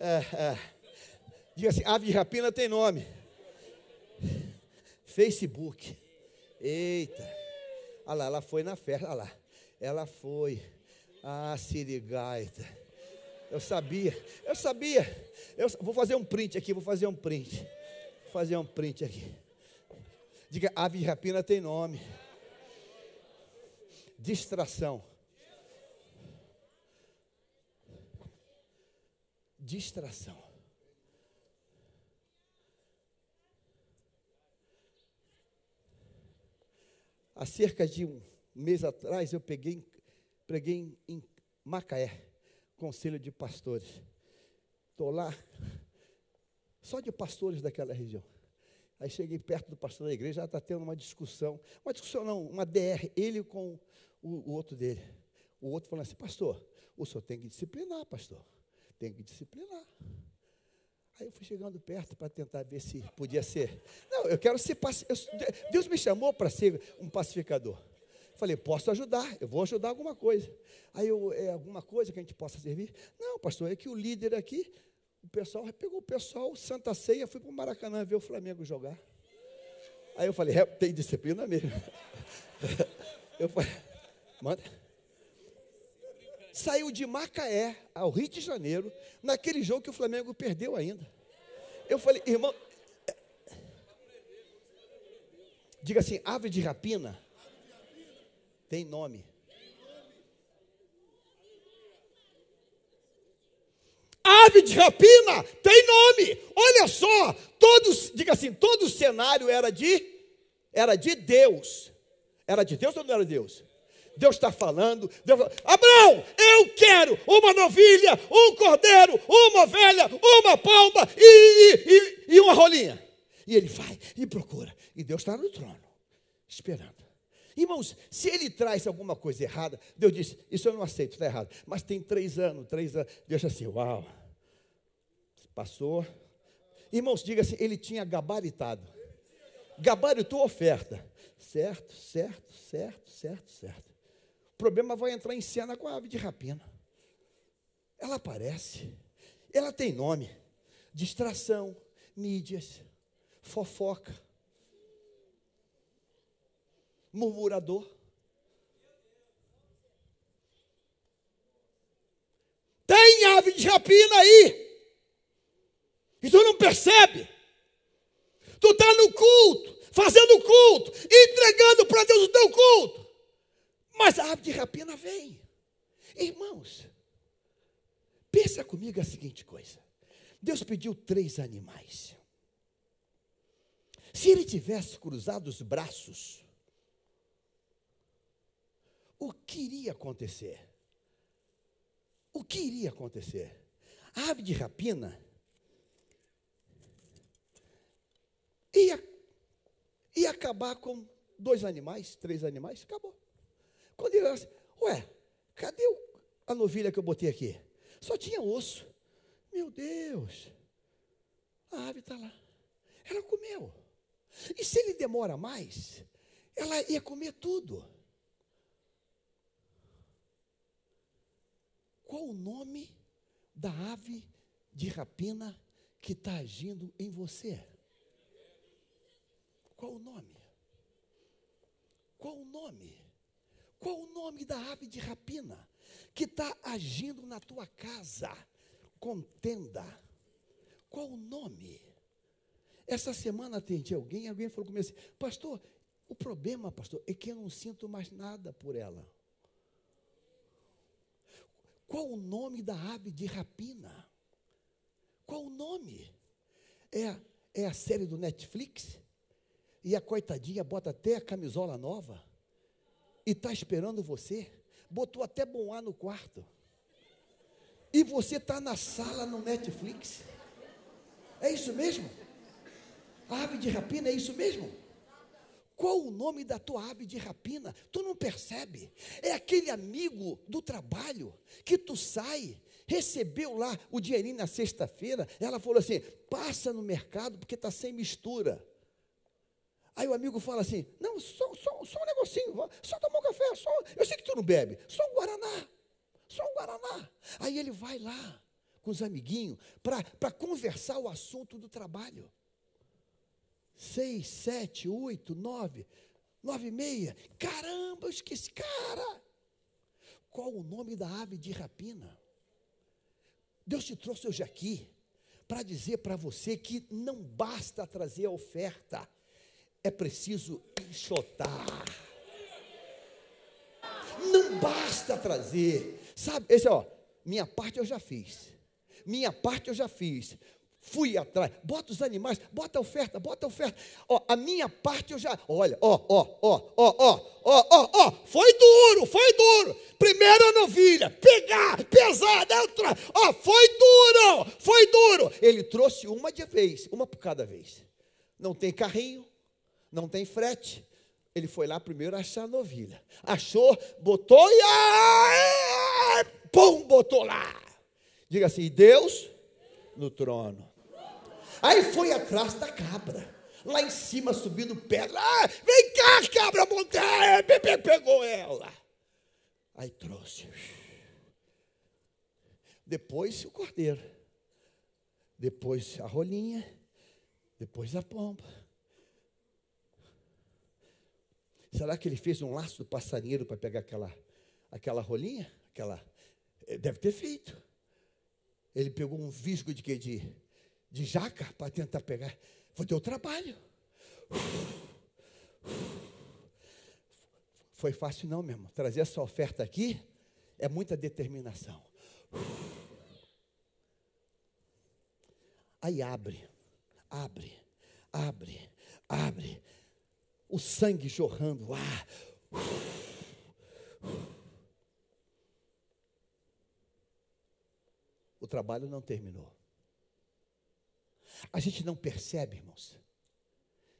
É, é. Diga assim, ave de rapina tem nome. Facebook. Eita. Olha lá, ela foi na festa. Olha lá. Ela foi. Ah, sirigaita. Eu sabia. Eu sabia. Eu vou fazer um print aqui, vou fazer um print. Vou fazer um print aqui. Diga, ave de rapina tem nome. Distração. Distração. Há cerca de um mês atrás eu peguei, preguei em Macaé, conselho de pastores. Estou lá, só de pastores daquela região. Aí cheguei perto do pastor da igreja, já está tendo uma discussão, uma discussão não, uma DR, ele com o, o outro dele. O outro falando assim, pastor, o senhor tem que disciplinar, pastor. Tem que disciplinar. Aí eu fui chegando perto para tentar ver se podia ser. Não, eu quero ser pacificador. Deus me chamou para ser um pacificador. Falei, posso ajudar, eu vou ajudar alguma coisa. Aí eu, é alguma coisa que a gente possa servir? Não, pastor, é que o líder aqui, o pessoal, pegou o pessoal, Santa Ceia, fui para o Maracanã ver o Flamengo jogar. Aí eu falei, é, tem disciplina mesmo. Eu falei, manda. Saiu de Macaé ao Rio de Janeiro, naquele jogo que o Flamengo perdeu ainda. Eu falei, irmão, diga assim, ave de rapina tem nome. ave de rapina tem nome. Olha só, todos, diga assim, todo o cenário era de era de Deus. Era de Deus ou não era de Deus? Deus está falando, Deus fala, Abraão, eu quero uma novilha, um cordeiro, uma ovelha, uma pomba e, e, e, e uma rolinha. E ele vai e procura. E Deus está no trono, esperando. Irmãos, se ele traz alguma coisa errada, Deus diz: Isso eu não aceito, está errado. Mas tem três anos, três anos. Deus assim: Uau, passou. Irmãos, diga assim: Ele tinha gabaritado. Gabaritou a oferta. Certo, certo, certo, certo, certo. O problema vai entrar em cena com a ave de rapina. Ela aparece, ela tem nome: distração, mídias, fofoca murmurador. Tem ave de rapina aí. E tu não percebe. Tu está no culto, fazendo culto, entregando para Deus o teu culto. Mas a ave de rapina vem. Irmãos, pensa comigo a seguinte coisa. Deus pediu três animais. Se ele tivesse cruzado os braços, o que iria acontecer? O que iria acontecer? A ave de rapina ia, ia acabar com dois animais, três animais, acabou. Quando ele assim, ué, cadê a novilha que eu botei aqui? Só tinha osso. Meu Deus, a ave está lá. Ela comeu. E se ele demora mais, ela ia comer tudo. Qual o nome da ave de rapina que está agindo em você? Qual o nome? Qual o nome? Qual o nome da ave de rapina que está agindo na tua casa? Contenda. Qual o nome? Essa semana atendi alguém, alguém falou comigo assim, pastor, o problema, pastor, é que eu não sinto mais nada por ela. Qual o nome da ave de rapina? Qual o nome? É, é a série do Netflix? E a coitadinha bota até a camisola nova e está esperando você. Botou até bom ar no quarto. E você está na sala no Netflix. É isso mesmo? A ave de rapina é isso mesmo? Qual o nome da tua ave de rapina? Tu não percebe? É aquele amigo do trabalho que tu sai, recebeu lá o dinheirinho na sexta-feira. Ela falou assim: passa no mercado porque está sem mistura. Aí o amigo fala assim: não, só, só, só um negocinho, só tomar um café, só. Eu sei que tu não bebe, só um Guaraná, só um Guaraná. Aí ele vai lá com os amiguinhos para conversar o assunto do trabalho seis, sete, oito, nove, nove e meia. Caramba, eu esqueci, cara. Qual o nome da ave de rapina? Deus te trouxe hoje aqui para dizer para você que não basta trazer a oferta, é preciso enxotar. Não basta trazer, sabe? Esse ó, minha parte eu já fiz. Minha parte eu já fiz fui atrás, bota os animais, bota a oferta, bota a oferta. Ó, a minha parte eu já, olha, ó, ó, ó, ó, ó, ó, ó, ó, foi duro, foi duro. Primeira novilha, pegar, pesada, outra, ó, foi duro, foi duro. Ele trouxe uma de vez, uma por cada vez. Não tem carrinho, não tem frete. Ele foi lá primeiro achar a novilha. Achou, botou e pum, botou lá. Diga assim, Deus no trono. Aí foi atrás da cabra. Lá em cima, subindo pedra. Ah, vem cá, cabra montanha. Pegou ela. Aí trouxe. Depois o cordeiro. Depois a rolinha. Depois a pomba. Será que ele fez um laço do passarinheiro para pegar aquela, aquela rolinha? Aquela, eh, deve ter feito. Ele pegou um visgo de que? De de jaca para tentar pegar. Foi teu trabalho. Foi fácil não, meu irmão. Trazer essa oferta aqui é muita determinação. Aí abre, abre, abre, abre. O sangue jorrando, ar. O trabalho não terminou. A gente não percebe, irmãos,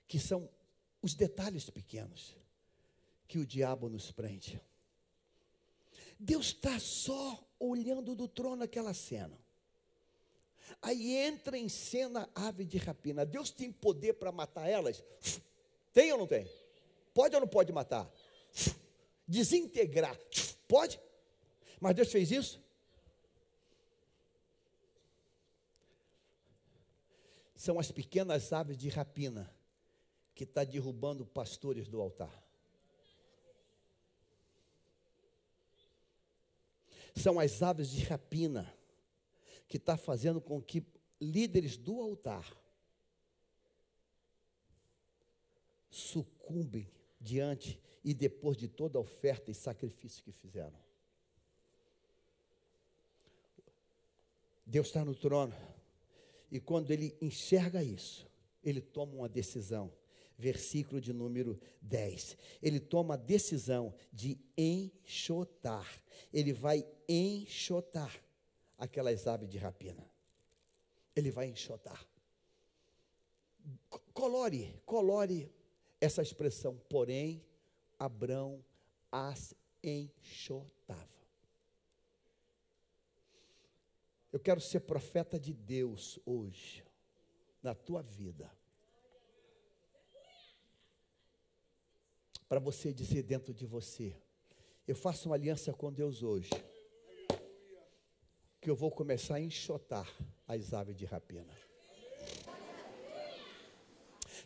que são os detalhes pequenos que o diabo nos prende. Deus está só olhando do trono aquela cena. Aí entra em cena a ave de rapina. Deus tem poder para matar elas? Tem ou não tem? Pode ou não pode matar? Desintegrar? Pode? Mas Deus fez isso? São as pequenas aves de rapina que está derrubando pastores do altar. São as aves de rapina que está fazendo com que líderes do altar sucumbem diante e depois de toda a oferta e sacrifício que fizeram. Deus está no trono, e quando ele enxerga isso, ele toma uma decisão. Versículo de número 10. Ele toma a decisão de enxotar. Ele vai enxotar aquelas aves de rapina. Ele vai enxotar. Colore, colore essa expressão, porém, Abrão as enxotava. Eu quero ser profeta de Deus hoje, na tua vida. Para você dizer dentro de você: Eu faço uma aliança com Deus hoje que eu vou começar a enxotar as aves de rapina.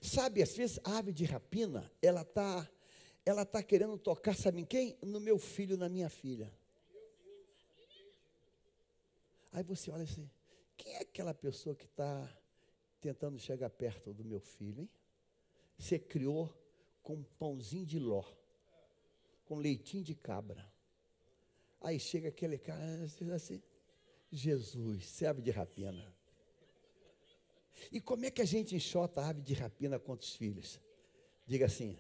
Sabe, às vezes a ave de rapina, ela está ela tá querendo tocar, sabe em quem? No meu filho, na minha filha. Aí você olha assim, quem é aquela pessoa que está tentando chegar perto do meu filho, hein? Você criou com um pãozinho de ló, com leitinho de cabra. Aí chega aquele cara assim, Jesus, serve de rapina. E como é que a gente enxota a ave de rapina contra os filhos? Diga assim.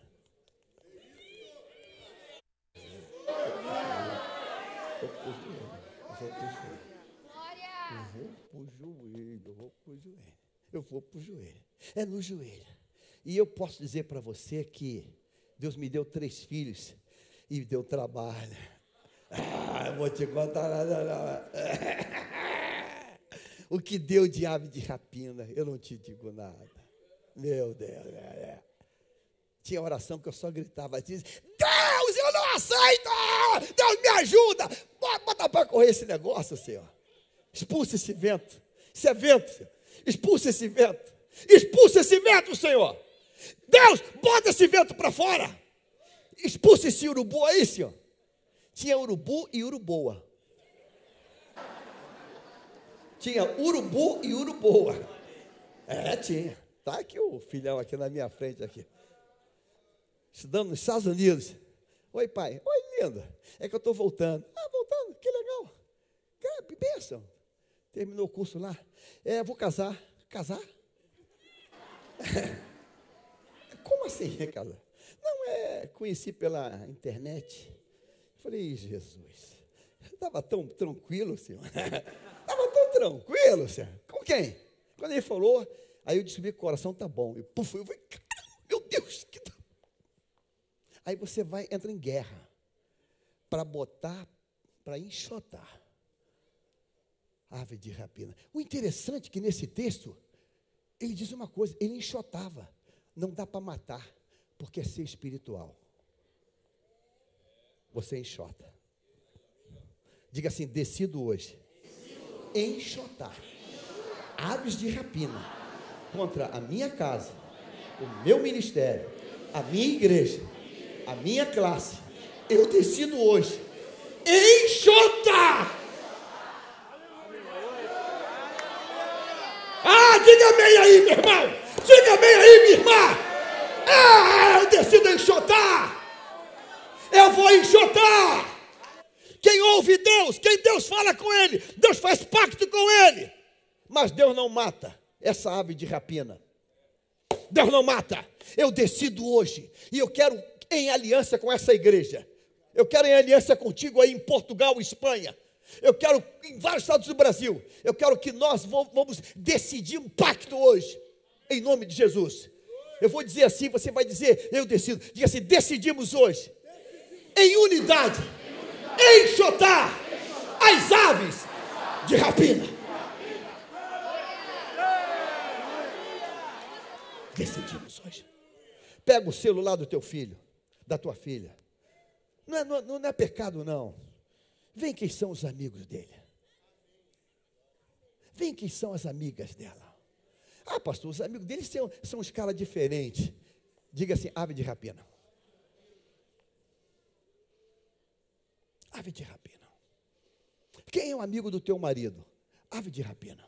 Eu vou para o joelho, eu vou para o joelho. Eu vou para o joelho. É no joelho. E eu posso dizer para você que Deus me deu três filhos e deu trabalho. Ah, vou te contar nada, o que deu de ave de rapina, eu não te digo nada. Meu Deus, é, é. Tinha oração que eu só gritava, diz, Deus, eu não aceito! Deus me ajuda! Bota para correr esse negócio, Senhor. Expulsa esse vento. Isso é vento. Expulsa esse vento. Expulsa esse vento, Senhor. Deus, bota esse vento para fora. Expulsa esse urubu aí, Senhor. Tinha urubu e uruboa. Tinha urubu e uruboa. É, tinha. Tá aqui o filhão aqui na minha frente aqui. Estudando nos Estados Unidos. Oi, pai. Oi, linda. É que eu estou voltando. Ah, voltando. Que legal. Que bênção. Terminou o curso lá. É, vou casar. Casar? Como assim é casar? Não, é, conheci pela internet. Falei, Jesus, estava tão tranquilo, senhor. Estava tão tranquilo, senhor. Com quem? Quando ele falou, aí eu descobri que o coração tá bom. E puf, eu falei, meu Deus, que tá... Aí você vai, entra em guerra para botar, para enxotar ave de rapina. O interessante é que nesse texto, ele diz uma coisa, ele enxotava. Não dá para matar, porque é ser espiritual. Você enxota. Diga assim: decido hoje enxotar aves de rapina contra a minha casa, o meu ministério, a minha igreja, a minha classe. Eu decido hoje enxotar. Ah, diga bem aí, meu irmão. Diga bem aí, minha irmã. Ah, eu decido enxotar. Eu vou enxotar. Quem ouve Deus, quem Deus fala com ele, Deus faz pacto com ele. Mas Deus não mata, essa ave de rapina. Deus não mata. Eu decido hoje. E eu quero em aliança com essa igreja. Eu quero em aliança contigo aí em Portugal, Espanha. Eu quero em vários estados do Brasil. Eu quero que nós vamos decidir um pacto hoje. Em nome de Jesus. Eu vou dizer assim, você vai dizer, eu decido. Diga assim, decidimos hoje. Em unidade. Enxotar as aves de rapina. Decidimos hoje. Pega o celular do teu filho, da tua filha. Não é, não, não é pecado, não. Vem quem são os amigos dele. Vem quem são as amigas dela. Ah, pastor, os amigos dele são, são escala diferente. Diga assim, ave de rapina. Ave de rapina. Quem é o amigo do teu marido? Ave de rapina.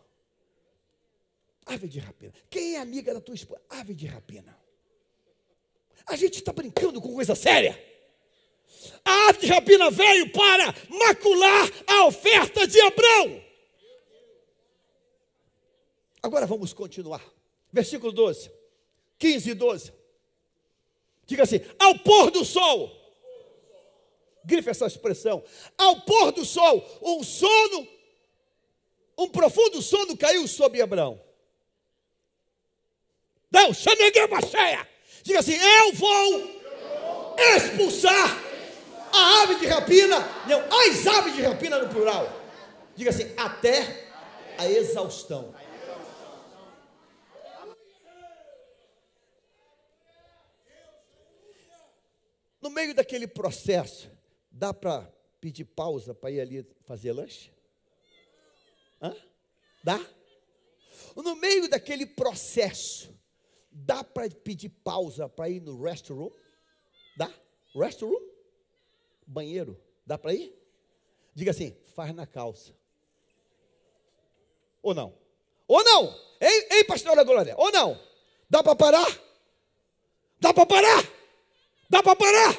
Ave de rapina. Quem é amiga da tua esposa? Ave de rapina. A gente está brincando com coisa séria. A ave de rapina veio para macular a oferta de Abraão. Agora vamos continuar. Versículo 12, 15 e 12. Diga assim: ao pôr do sol. Grife essa expressão. Ao pôr do sol, um sono, um profundo sono caiu sobre Abraão. Não, cheia. Diga assim: eu vou expulsar a ave de rapina, não, as aves de rapina no plural. Diga assim: até a exaustão. No meio daquele processo, dá para pedir pausa para ir ali fazer lanche? Hã? Dá? No meio daquele processo, Dá para pedir pausa para ir no restroom? Dá? Restroom? Banheiro? Dá para ir? Diga assim, faz na calça. Ou não? Ou não? Ei, ei pastora Glória, ou não? Dá para parar? Dá para parar? Dá para parar?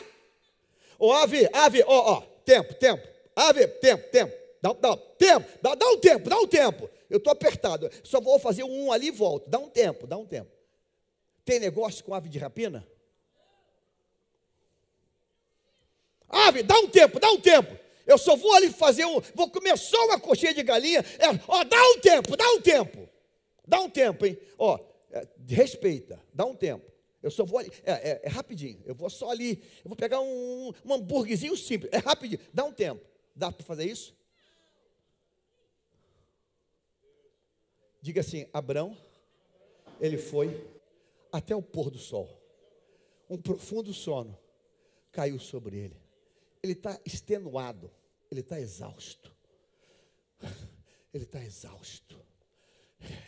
Ô, ave, ave, ó, ó, tempo, tempo. Ave, tempo, tempo. Dá, dá, tempo, dá, dá um tempo, dá um tempo. Eu estou apertado. Só vou fazer um ali e volto. Dá um tempo, dá um tempo. Tem negócio com ave de rapina? Ave, dá um tempo, dá um tempo. Eu só vou ali fazer um. Vou comer só uma coxinha de galinha. É, ó, dá um tempo, dá um tempo. Dá um tempo, hein? Ó, é, respeita, dá um tempo. Eu só vou ali. É, é, é, rapidinho. Eu vou só ali. Eu vou pegar um, um hambúrguerzinho simples. É rapidinho. Dá um tempo. Dá para fazer isso? Diga assim: Abraão, ele foi até o pôr do sol. Um profundo sono caiu sobre ele. Ele está extenuado, ele está exausto. Ele está exausto.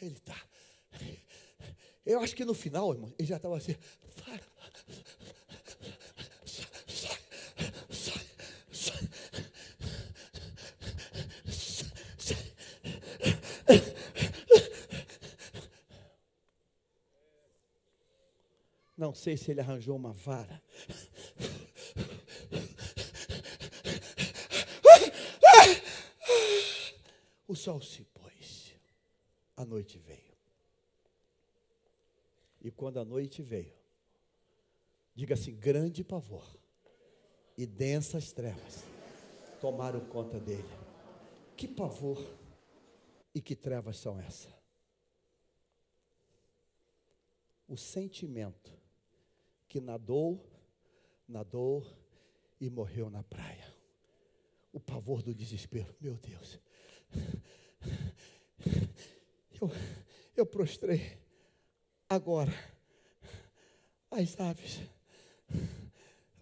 Ele está. Eu acho que no final, irmão, ele já estava assim. Não sei se ele arranjou uma vara. Sol se pôs, a noite veio. E quando a noite veio, diga assim: grande pavor e densas trevas tomaram conta dele. Que pavor e que trevas são essas? O sentimento que nadou, nadou e morreu na praia. O pavor do desespero, meu Deus. Eu, eu prostrei. Agora, as aves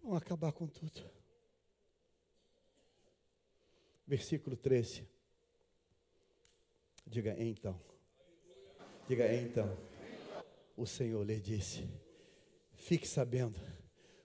vão acabar com tudo. Versículo 13. Diga então. Diga então. O Senhor lhe disse Fique sabendo,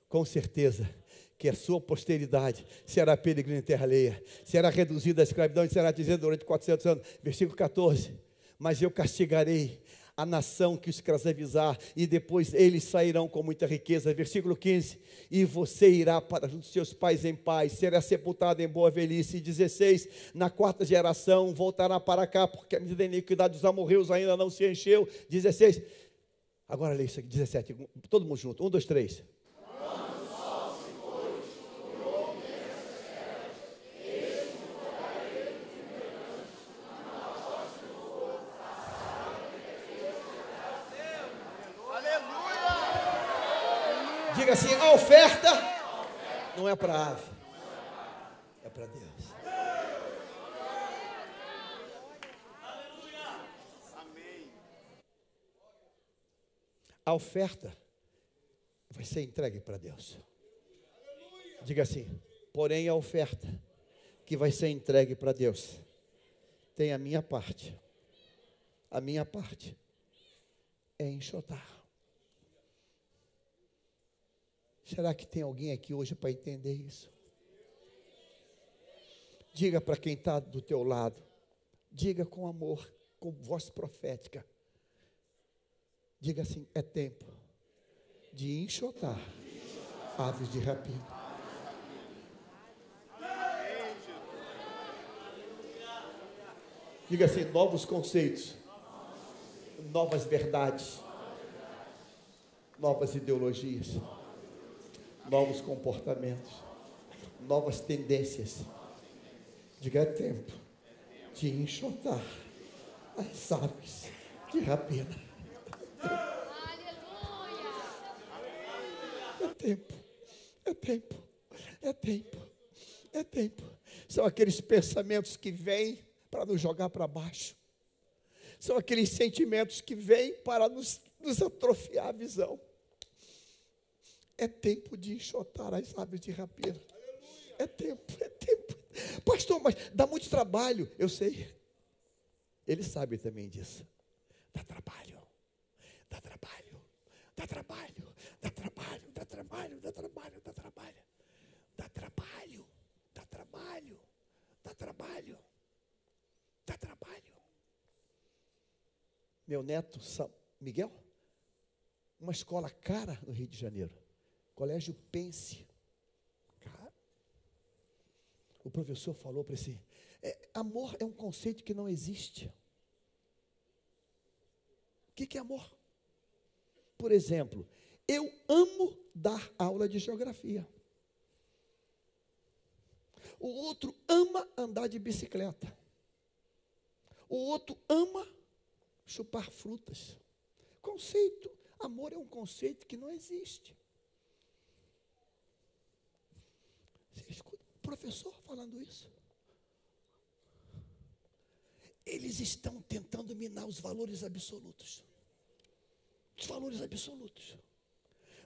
com certeza, que a sua posteridade será peregrina em terra alheia, será reduzida à escravidão e será dizendo durante 400 anos, versículo 14, mas eu castigarei a nação que os escravizar, e depois eles sairão com muita riqueza. Versículo 15: E você irá para os seus pais em paz, será sepultado em boa velhice. 16: Na quarta geração voltará para cá, porque a medida da iniquidade dos amorreus ainda não se encheu. 16: Agora lê isso aqui, 17, todo mundo junto, 1, 2, 3. É para ave, é para Deus. A oferta vai ser entregue para Deus. Diga assim: porém, a oferta que vai ser entregue para Deus tem a minha parte. A minha parte é enxotar. Será que tem alguém aqui hoje para entender isso? Diga para quem está do teu lado, diga com amor, com voz profética. Diga assim: é tempo de enxotar aves de rapina. Diga assim: novos conceitos, novas verdades, novas ideologias novos comportamentos, novas tendências. Diga é tempo de enxotar as aves de rapina. É tempo, é tempo, é tempo, é tempo. São aqueles pensamentos que vêm para nos jogar para baixo. São aqueles sentimentos que vêm para nos, nos atrofiar a visão. É tempo de enxotar as aves de rapina. É tempo, é tempo. Pastor, mas dá muito trabalho. Eu sei. Ele sabe também disso. Dá trabalho. Dá trabalho. Dá trabalho. Dá trabalho. Dá trabalho. Dá trabalho. Dá trabalho. Dá trabalho. Dá trabalho. Dá trabalho. Dá trabalho. Meu neto, Miguel, uma escola cara no Rio de Janeiro. Colégio Pense. Cara, o professor falou para esse. É, amor é um conceito que não existe. O que, que é amor? Por exemplo, eu amo dar aula de geografia. O outro ama andar de bicicleta. O outro ama chupar frutas. Conceito, amor é um conceito que não existe. Você escuta o professor falando isso. Eles estão tentando minar os valores absolutos. Os valores absolutos.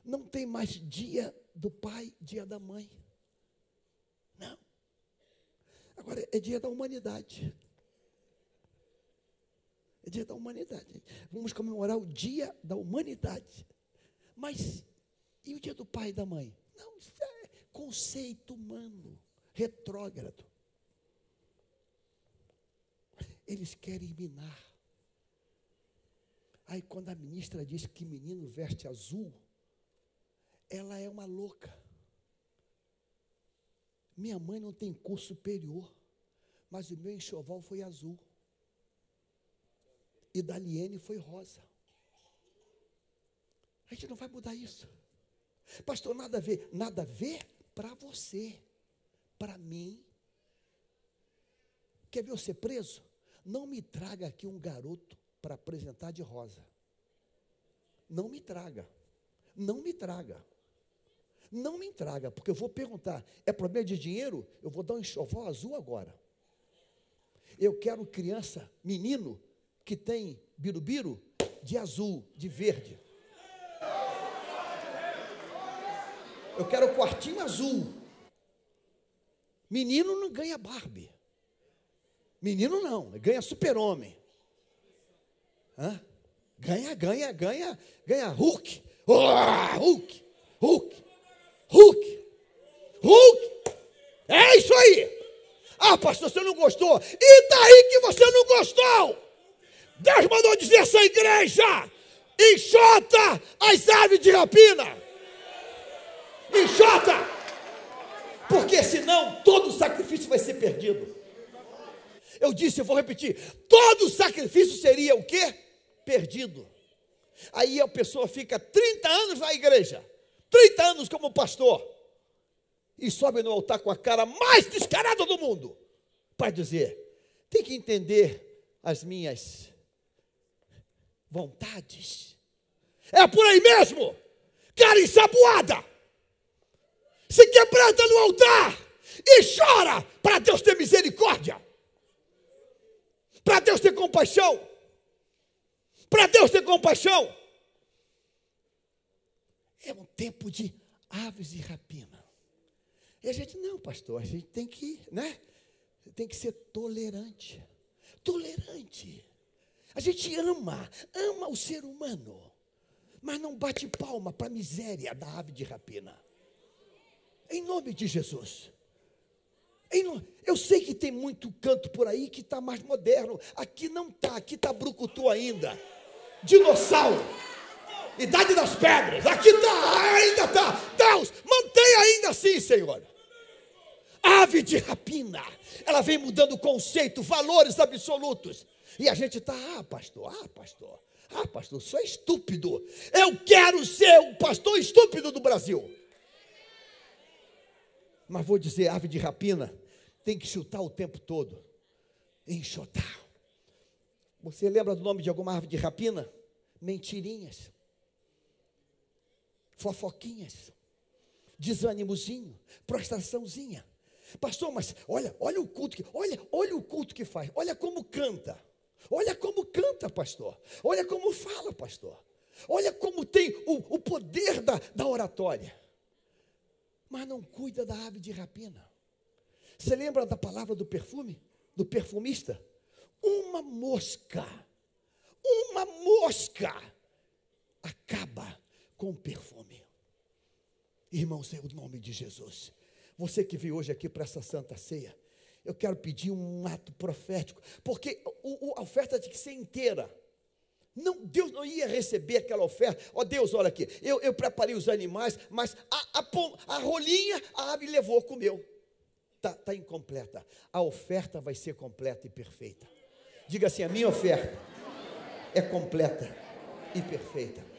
Não tem mais dia do pai, dia da mãe. Não. Agora é dia da humanidade. É dia da humanidade. Vamos comemorar o dia da humanidade. Mas e o dia do pai e da mãe? Não, isso é conceito humano, retrógrado. Eles querem minar. Aí quando a ministra diz que menino veste azul, ela é uma louca. Minha mãe não tem curso superior, mas o meu enxoval foi azul. E da Liene foi rosa. A gente não vai mudar isso. Pastor, nada a ver. Nada a ver para você, para mim. Quer ver eu ser preso? Não me traga aqui um garoto para apresentar de rosa. Não me traga. Não me traga. Não me traga, porque eu vou perguntar: é problema de dinheiro? Eu vou dar um enxoval azul agora. Eu quero criança, menino, que tem birubiru de azul, de verde. Eu quero o quartinho azul. Menino não ganha Barbie. Menino não, ganha super-homem. Ganha, ganha, ganha, ganha Hulk. Oh, Hulk, Hulk, Hulk, Hulk. É isso aí. Ah, pastor, você não gostou? E daí que você não gostou? Deus mandou dizer essa igreja: enxota as aves de rapina. Enxota! Porque senão todo sacrifício vai ser perdido. Eu disse, eu vou repetir: todo sacrifício seria o quê? Perdido. Aí a pessoa fica 30 anos na igreja, 30 anos como pastor, e sobe no altar com a cara mais descarada do mundo, para dizer: tem que entender as minhas vontades. É por aí mesmo, cara ensaboada, se quebranta no altar e chora para Deus ter misericórdia, para Deus ter compaixão, para Deus ter compaixão. É um tempo de aves de rapina. E a gente, não, pastor, a gente tem que, né? Tem que ser tolerante. Tolerante. A gente ama, ama o ser humano, mas não bate palma para a miséria da ave de rapina. Em nome de Jesus. Eu sei que tem muito canto por aí que está mais moderno. Aqui não está, aqui está brucutu ainda. Dinossauro. Idade das pedras. Aqui está, ainda está. Deus, mantenha ainda assim, Senhor. Ave de rapina. Ela vem mudando conceito, valores absolutos. E a gente está, ah, pastor, ah, pastor, ah, pastor, sou estúpido. Eu quero ser o pastor estúpido do Brasil. Mas vou dizer, ave de rapina tem que chutar o tempo todo. Enxotar. Você lembra do nome de alguma ave de rapina? Mentirinhas. Fofoquinhas. Desânimozinho. Prostraçãozinha. Pastor, mas olha, olha o culto que, olha, olha o culto que faz. Olha como canta. Olha como canta, pastor. Olha como fala, pastor. Olha como tem o, o poder da, da oratória. Mas não cuida da ave de rapina. Você lembra da palavra do perfume? Do perfumista? Uma mosca. Uma mosca acaba com o perfume. Irmãos, em nome de Jesus. Você que veio hoje aqui para essa santa ceia, eu quero pedir um ato profético, porque a oferta tem que ser inteira. Não, Deus não ia receber aquela oferta. Ó oh, Deus, olha aqui, eu, eu preparei os animais, mas a, a, a rolinha a ave levou, comeu. Está tá incompleta. A oferta vai ser completa e perfeita. Diga assim: a minha oferta é completa e perfeita.